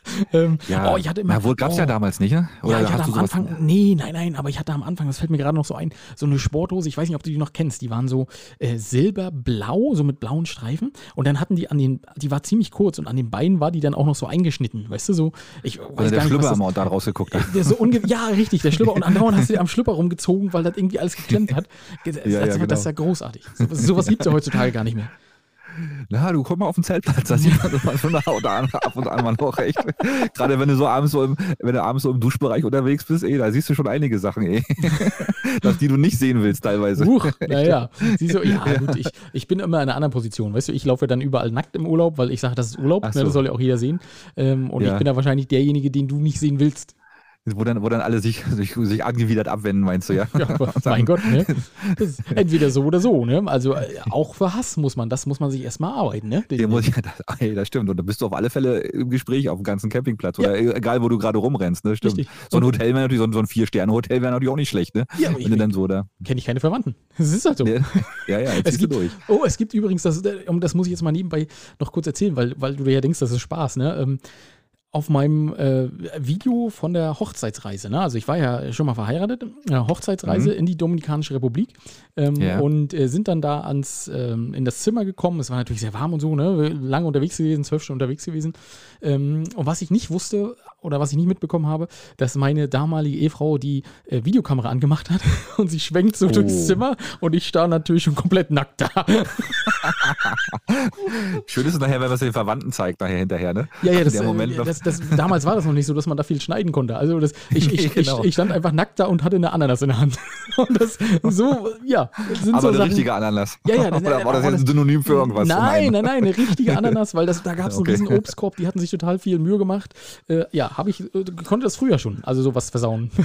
B: ähm,
A: Ja,
B: oh, ich hatte immer.
A: ja, wohl gab's ja
B: oh.
A: damals nicht, ne?
B: ja, ich hatte am
A: du sowas-
B: Anfang, nee, nein, nein, aber ich hatte am Anfang, das fällt mir gerade noch so ein, so eine Sporthose, ich weiß nicht, ob du die noch kennst, die waren so äh, silberblau, so mit blauen Streifen und dann hatten die an den, die war ziemlich kurz und an den Beinen war die dann auch noch so eingeschnitten, weißt du, so, ich
A: Also der Schlüpper immer da rausgeguckt hat.
B: der so unge ja, richtig, der Schlüpper und andauernd hast du dir am Schlüpper rumgezogen, weil das irgendwie alles geklemmt hat. Das,
A: Ja, ja,
B: das, war- das
A: genau.
B: ist ja großartig. So, sowas gibt es ja heutzutage gar nicht mehr.
A: Na, du komm mal auf den Zeltplatz, da sieht man das schon ab und an, ab und an mal noch echt. Gerade wenn du so abends so im, wenn du abends so im Duschbereich unterwegs bist, ey, da siehst du schon einige Sachen, ey. Dass die du nicht sehen willst teilweise.
B: Huch, naja. Siehst du, ja, gut, ich, ich bin immer in einer anderen Position. Weißt du, ich laufe dann überall nackt im Urlaub, weil ich sage, das ist Urlaub,
A: Ach
B: ne,
A: so.
B: das soll ja auch jeder sehen. Ähm, und
A: Ja.
B: ich bin da wahrscheinlich derjenige, den du nicht sehen willst.
A: Wo dann, wo dann alle sich, sich, sich angewidert abwenden, meinst du, ja?
B: Ja, mein Gott, ne? Entweder so oder so, ne? Also äh, auch für Hass muss man, das muss man sich erstmal arbeiten, ne?
A: Hier muss ich, das, ey, das stimmt. Und da bist du auf alle Fälle im Gespräch auf dem ganzen Campingplatz oder egal, wo du gerade rumrennst, ne? Stimmt.
B: Richtig.
A: So ein Hotel wäre natürlich, so ein, so ein Vier-Sterne-Hotel wäre natürlich auch nicht schlecht, ne?
B: Ja, aber ich-
A: Wenn du dann so da.
B: Kenne ich keine Verwandten. Das ist halt so.
A: Ja, ja, ja, jetzt
B: Es
A: ziehst du
B: gibt,
A: durch.
B: oh, es gibt übrigens, das, um das muss ich jetzt mal nebenbei noch kurz erzählen, weil, weil du ja denkst, das ist Spaß, ne? Ähm, auf meinem äh, Video von der Hochzeitsreise, ne? Also ich war ja schon mal verheiratet, äh, Hochzeitsreise in die Dominikanische Republik ähm,
A: Mhm. Ja.
B: und äh, sind dann da ans ähm, in das Zimmer gekommen. Es war natürlich sehr warm und so, ne? Lange unterwegs gewesen, zwölf Stunden unterwegs gewesen. Ähm, und was ich nicht wusste oder was ich nicht mitbekommen habe, dass meine damalige Ehefrau die äh, Videokamera angemacht hat und sie schwenkt so durchs
A: Oh.
B: Zimmer und ich stand natürlich schon komplett nackt da.
A: Schön ist es nachher, wenn man es den Verwandten zeigt, nachher hinterher, ne?
B: Ja, ja, das,
A: Der Moment,
B: äh, das, das, damals war das noch nicht so, dass man da viel schneiden konnte. Also das, ich, ich,
A: Genau.
B: ich, ich stand einfach nackt da und hatte eine Ananas in der Hand. Und das so, ja, sind
A: aber
B: so
A: ein
B: Sachen.
A: richtiger Ananas.
B: Ja, ja, das-
A: Oder war das jetzt ein Synonym für irgendwas?
B: Nein, nein, nein, eine richtige Ananas, weil das, da gab es
A: Okay.
B: einen riesen Obstkorb, die hatten sich total viel Mühe gemacht. Äh, ja, habe ich, äh, konnte das früher schon, also sowas versauen.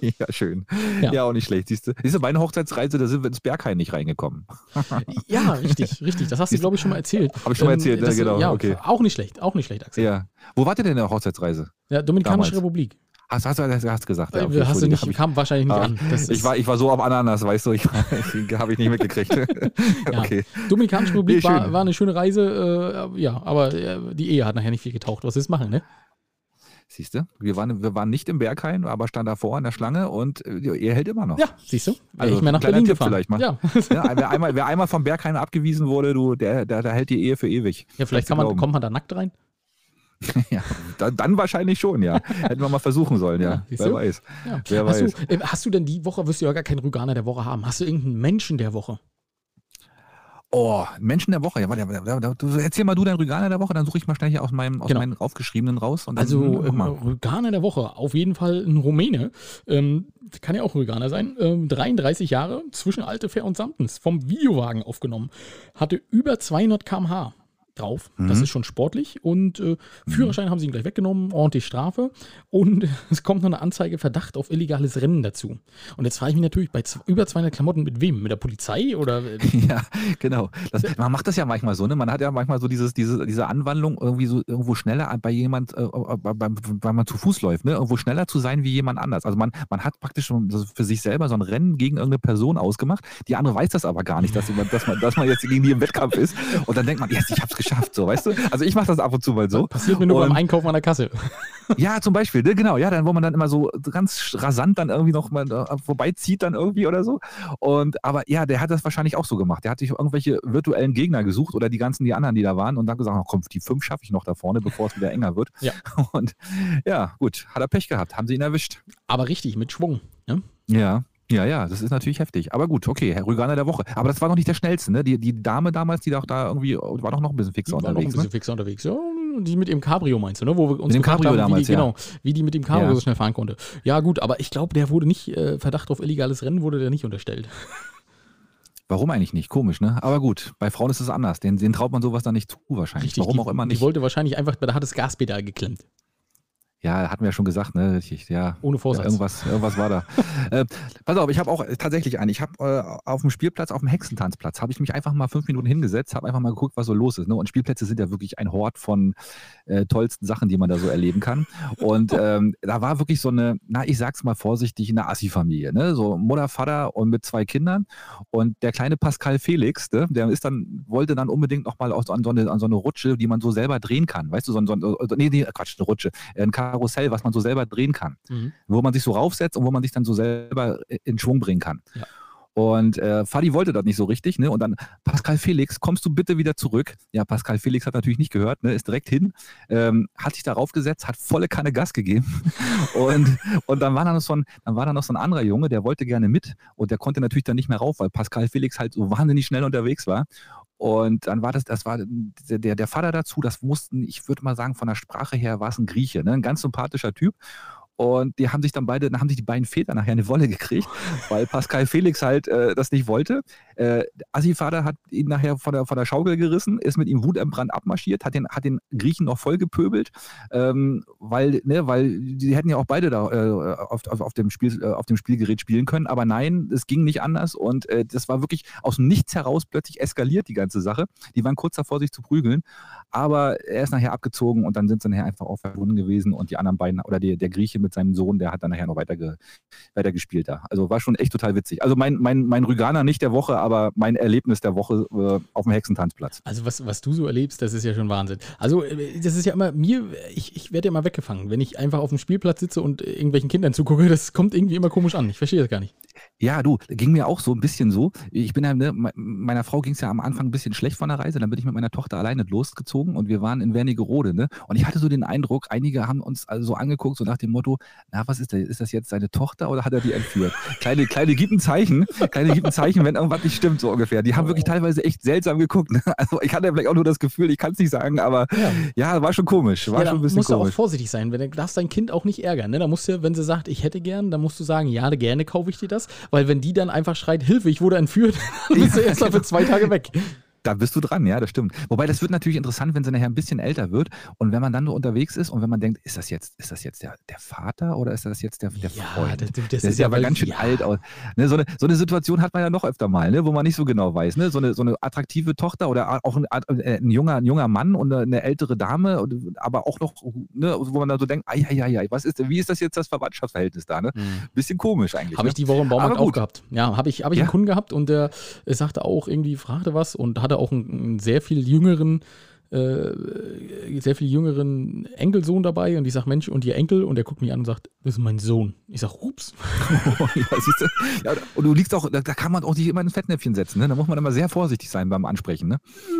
A: Ja, schön.
B: Ja.
A: Ja. auch nicht schlecht. Siehst du, siehst du, meine Hochzeitsreise, da sind wir ins Berghain nicht reingekommen.
B: ja, richtig, richtig. Das hast du, glaube ich, schon mal erzählt.
A: Hab ich schon mal
B: Ähm,
A: erzählt, ja,
B: das,
A: genau,
B: Ja,
A: okay.
B: auch nicht schlecht, auch nicht schlecht, Axel.
A: Ja. Wo wart ihr denn in der Hochzeitsreise?
B: Ja, Dominikanische
A: Damals.
B: Republik.
A: Hast, hast, hast, hast gesagt. Ja,
B: Äh,
A: okay,
B: hast du nicht,
A: ich-
B: kam wahrscheinlich nicht
A: Ah,
B: an.
A: Ich, war, ich war so am Ananas, weißt du, ich, ich habe ich nicht mitgekriegt.
B: Ja.
A: Okay.
B: Dominikanische Republik
A: Nee,
B: war, war eine schöne Reise, äh, ja, aber äh, die Ehe hat nachher nicht viel getaucht. Was ist machen, ne?
A: Siehst du, wir waren, wir waren nicht im Berghain, aber stand davor in der Schlange und äh, ihr hält immer noch.
B: Ja, siehst du?
A: Also,
B: ich mehr nach Berlin
A: Tipp
B: gefahren.
A: vielleicht mal.
B: Ja.
A: Ja, wer, einmal, wer einmal vom Berghain abgewiesen wurde, du, der, der, der hält die Ehe für ewig.
B: ja, vielleicht kann man, kommt man da nackt rein.
A: Ja, dann, dann wahrscheinlich schon, ja. Hätten wir mal versuchen sollen, ja.
B: Ja,
A: Wer weiß.
B: Ja.
A: Wer
B: hast,
A: weiß.
B: Du, äh, hast du denn die Woche, wirst du ja gar keinen Rüganer der Woche haben, hast du irgendeinen Menschen der Woche?
A: Oh, Menschen der Woche. Ja, warte, warte, erzähl mal du deinen Rüganer der Woche, dann suche ich mal schnell hier aus, meinem, aus
B: Genau.
A: meinen aufgeschriebenen raus.
B: Also
A: mal.
B: Rüganer der Woche, auf jeden Fall ein Rumäne. Ähm, kann ja auch Rüganer sein. Ähm, 33 Jahre zwischen Altefähr und Samtens vom Videowagen aufgenommen. Hatte über 200 km/h drauf. Das
A: Mhm.
B: ist schon sportlich. Und äh, Führerschein haben sie ihm gleich weggenommen, ordentlich Strafe. Und es kommt noch eine Anzeige Verdacht auf illegales Rennen dazu. Und jetzt frage ich mich natürlich, bei über 200 Klamotten mit wem? Mit der Polizei oder äh,
A: Ja, genau. Das, man macht das ja manchmal so, ne? Man hat ja manchmal so dieses, diese, diese Anwandlung, irgendwie so irgendwo schneller bei jemand, äh, bei, bei, weil man zu Fuß läuft, ne? Irgendwo schneller zu sein wie jemand anders. Also man, man hat praktisch für sich selber so ein Rennen gegen irgendeine Person ausgemacht. Die andere weiß das aber gar nicht, dass, man, dass, man, dass man jetzt gegen die im Wettkampf ist. Und dann denkt man, yes, ich hab's geschafft, so, weißt du? Also ich mache das ab und zu mal so.
B: passiert mir nur
A: Und-
B: beim Einkaufen an der Kasse?
A: Ja, zum Beispiel, ne, genau, ja, dann, wo man dann immer so ganz rasant dann irgendwie noch mal äh, vorbeizieht dann irgendwie oder so. Und, aber ja, der hat das wahrscheinlich auch so gemacht. Der hat sich irgendwelche virtuellen Gegner gesucht oder die ganzen, die anderen, die da waren und dann gesagt, oh, komm, die fünf schaffe ich noch da vorne, bevor es wieder enger wird.
B: Ja.
A: Und ja, gut, hat er Pech gehabt, haben sie ihn erwischt.
B: Aber richtig, mit Schwung. Ne?
A: Ja. Ja, ja, das ist natürlich heftig. Aber gut, okay, Herr Rüganer der Woche. Aber das war noch nicht der schnellste, ne? Die, die Dame damals, die doch da irgendwie, war doch noch ein bisschen fixer
B: Die war noch ein
A: unterwegs,
B: bisschen
A: ne?
B: fixer unterwegs. Ja, die mit dem Cabrio meinst du, ne? Wo wir uns
A: dem
B: gefragt
A: Cabrio
B: haben, wie
A: damals,
B: die,
A: ja.
B: genau, wie die mit dem Cabrio
A: Ja.
B: so schnell fahren konnte. Ja, gut, aber ich glaube, der wurde nicht, äh, Verdacht auf illegales Rennen wurde der nicht unterstellt.
A: Warum eigentlich nicht? Komisch, ne? Aber gut, bei Frauen ist es anders. Den, den traut man sowas dann nicht zu, wahrscheinlich. Warum
B: die,
A: auch immer
B: Die
A: nicht.
B: wollte wahrscheinlich einfach, da hat das Gaspedal geklemmt.
A: Ja, hatten wir ja schon gesagt, ne? Ich, ja,
B: Ohne
A: ja,
B: Vorsatz.
A: irgendwas, irgendwas war da. äh, pass auf, ich habe auch äh, tatsächlich einen. Ich habe äh, auf dem Spielplatz, auf dem Hexentanzplatz, habe ich mich einfach mal fünf Minuten hingesetzt, habe einfach mal geguckt, was so los ist. Ne? Und Spielplätze sind ja wirklich ein Hort von äh, tollsten Sachen, die man da so erleben kann. Und ähm, da war wirklich so eine, na, ich sag's mal vorsichtig, eine Assi-Familie. Ne? So Mutter, Vater und mit zwei Kindern. Und der kleine Pascal Felix, ne? der ist dann, wollte dann unbedingt nochmal an, so eine- an so eine Rutsche, die man so selber drehen kann. Weißt du, so ein, so ein äh, nee, nee, Quatsch, eine Rutsche, ein Karussell, was man so selber drehen kann
B: Mhm.
A: wo man sich so raufsetzt und wo man sich dann so selber in Schwung bringen kann.
B: Ja.
A: Und äh, Fadi wollte das nicht so richtig, ne? Und dann, Pascal Felix, kommst du bitte wieder zurück? Ja, Pascal Felix hat natürlich nicht gehört, ne? Ist direkt hin, ähm, hat sich da raufgesetzt, hat volle Kanne Gas gegeben. und, und dann war da noch so ein, dann war da noch so ein anderer Junge, der wollte gerne mit und der konnte natürlich dann nicht mehr rauf, weil Pascal Felix halt so wahnsinnig schnell unterwegs war. Und dann war das, das war der, der Vater dazu, das mussten, ich würde mal sagen, von der Sprache her war es ein Grieche, ne? ein ganz sympathischer Typ. Und die haben sich dann beide, dann haben sich die beiden Väter nachher eine Wolle gekriegt, weil Pascal Felix halt äh, das nicht wollte. Äh, Assi-Vater hat ihn nachher von der, von der Schaukel gerissen, ist mit ihm wutentbrannt abmarschiert, hat den, hat den Griechen noch voll gepöbelt, ähm, weil, ne, weil die hätten ja auch beide da äh, auf, auf, auf, dem Spiel, äh, auf dem Spielgerät spielen können. Aber nein, es ging nicht anders und äh, das war wirklich aus dem Nichts heraus plötzlich eskaliert, die ganze Sache. Die waren kurz davor, sich zu prügeln. Aber er ist nachher abgezogen und dann sind sie nachher einfach auch verbunden gewesen und die anderen beiden, oder die, der Grieche mit seinem Sohn, der hat dann nachher noch weiter, ge, weiter gespielt da. Also war schon echt total witzig. Also mein, mein, mein Rüganer nicht der Woche, aber mein Erlebnis der Woche äh, auf dem Hexentanzplatz.
B: Also was, was du so erlebst, das ist ja schon Wahnsinn. Also äh, das ist ja immer, mir, ich, ich werde ja immer weggefangen. Wenn ich einfach auf dem Spielplatz sitze und irgendwelchen Kindern zugucke, das kommt irgendwie immer komisch an. Ich verstehe das gar nicht.
A: Ja, du, ging mir auch so ein bisschen so. Ich bin ja, ne, meiner Frau ging es ja am Anfang ein bisschen schlecht von der Reise. Dann bin ich mit meiner Tochter alleine losgezogen und wir waren in Wernigerode. Ne? Und ich hatte so den Eindruck, einige haben uns also so angeguckt, so nach dem Motto: Na, was ist das? Ist das jetzt seine Tochter oder hat er die entführt? Kleine, kleine gibt ein Zeichen, kleine gibt ein Zeichen, wenn irgendwas nicht stimmt, so ungefähr. Die haben wirklich teilweise echt seltsam geguckt. Ne? Also ich hatte vielleicht auch nur das Gefühl, ich kann es nicht sagen, aber ja. ja, war schon komisch. War
B: ja,
A: schon
B: ein bisschen musst komisch. du auch vorsichtig sein, wenn du darfst dein Kind auch nicht ärgern. Ne? Da musst du, wenn sie sagt, ich hätte gern, dann musst du sagen, ja, gerne kaufe ich dir das, weil wenn die dann einfach schreit, Hilfe, ich wurde entführt, dann bist du erst mal für zwei Tage weg.
A: Da bist du dran, ja, das stimmt. Wobei das wird natürlich interessant, wenn sie nachher ein bisschen älter wird und wenn man dann nur unterwegs ist und wenn man denkt, ist das jetzt, ist das jetzt der, der Vater oder ist das jetzt der, der ja, Freund? Das, das, das ist ja aber ganz schön ja. alt aus. Ne, so, eine, so eine Situation hat man ja noch öfter mal, ne, wo man nicht so genau weiß. Ne? So, eine, so eine attraktive Tochter oder auch ein, äh, ein, junger, ein junger Mann und eine ältere Dame, aber auch noch, ne, wo man dann so denkt, ai, ai, ai, was ist, wie ist das jetzt das Verwandtschaftsverhältnis da? Ne? Mhm. Bisschen komisch eigentlich.
B: Habe ne? ich die Woche im Baumarkt auch gehabt. Ja, habe ich, hab ich ja. einen Kunden gehabt und der sagte auch irgendwie, fragte was und hatte auch einen, einen sehr viel jüngeren äh, sehr viel jüngeren Enkelsohn dabei und ich sage, Mensch, und ihr Enkel? Und er guckt mich an und sagt, das ist mein Sohn. Ich sage, ups.
A: ja, du? Ja, und du liegst auch, da, da, kann man auch nicht immer ein Fettnäpfchen setzen. Ne? Da muss man immer sehr vorsichtig sein beim Ansprechen. Ne?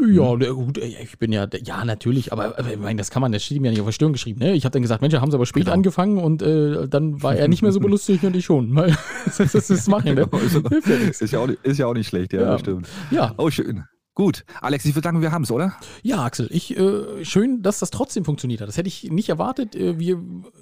B: Ja, gut, ich bin ja, ja, natürlich, aber, aber ich meine, das kann man, das steht ihm ja nicht auf der Stirn geschrieben. Ne? Ich habe dann gesagt, Mensch, haben sie aber spät genau. angefangen und äh, dann war er nicht mehr so belustigt und ich schon. Das, das, das machen, ne?
A: ist, ja auch, ist ja auch nicht schlecht, ja, ja. stimmt. Ja. Oh, schön. Gut, Alex, ich würde sagen, wir haben es, oder?
B: Ja, Axel, ich, äh, schön, dass das trotzdem funktioniert hat. Das hätte ich nicht erwartet. Äh, wir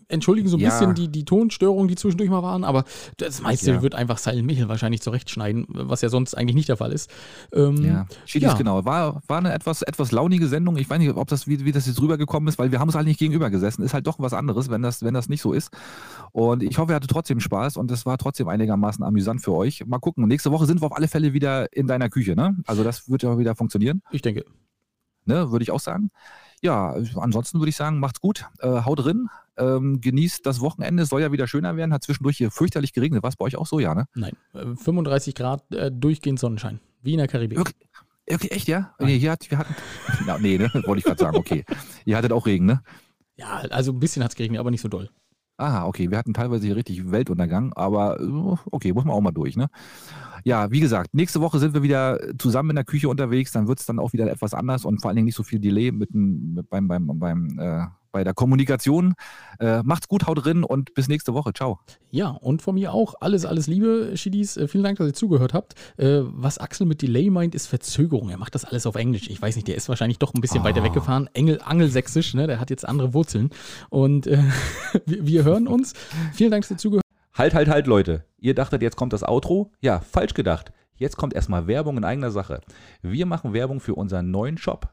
B: entschuldigen so ein ja. bisschen die, die Tonstörungen, die zwischendurch mal waren, aber das meiste ja. wird einfach Silent Michel wahrscheinlich zurechtschneiden, was ja sonst eigentlich nicht der Fall ist.
A: Ähm, ja, ja. genau. War, war eine etwas, etwas launige Sendung. Ich weiß nicht, ob das, wie, wie das jetzt rübergekommen ist, weil wir haben es halt nicht gegenüber gesessen. Ist halt doch was anderes, wenn das, wenn das nicht so ist. Und ich hoffe, ihr hattet trotzdem Spaß und es war trotzdem einigermaßen amüsant für euch. Mal gucken. Nächste Woche sind wir auf alle Fälle wieder in deiner Küche, ne? Also das wird ja wieder funktionieren.
B: Ich denke.
A: Ne, würde ich auch sagen. Ja, ansonsten würde ich sagen, macht's gut, äh, haut drin, ähm, genießt das Wochenende, soll ja wieder schöner werden, hat zwischendurch hier fürchterlich geregnet. War es bei euch auch so, ja, ne?
B: Nein, 35 äh, Grad äh, durchgehend Sonnenschein, wie in der Karibik.
A: Okay. Okay, echt, ja? Nee, hier hat, wir hatten. Na, nee, ne? Wollte ich gerade sagen, okay. Ihr hattet auch Regen, ne?
B: Ja, also ein bisschen hat es geregnet, aber nicht so doll.
A: Aha, okay. Wir hatten teilweise hier richtig Weltuntergang, aber okay, muss man auch mal durch, ne? Ja, wie gesagt, nächste Woche sind wir wieder zusammen in der Küche unterwegs, dann wird es dann auch wieder etwas anders und vor allen Dingen nicht so viel Delay mit, mit beim, beim, beim äh, bei der Kommunikation. Äh, macht's gut, haut drin und bis nächste Woche. Ciao.
B: Ja, und von mir auch alles, alles Liebe, Schiedis. Äh, vielen Dank, dass ihr zugehört habt. Äh, was Axel mit Delay meint, ist Verzögerung. Er macht das alles auf Englisch. Ich weiß nicht, der ist wahrscheinlich doch ein bisschen oh. weiter weggefahren. Engel, Angelsächsisch, ne? der hat jetzt andere Wurzeln. Und äh, wir, wir hören uns. Vielen Dank, dass ihr zugehört habt.
A: Halt, halt, halt, Leute. Ihr dachtet, jetzt kommt das Outro? Ja, falsch gedacht. Jetzt kommt erstmal Werbung in eigener Sache. Wir machen Werbung für unseren neuen Shop.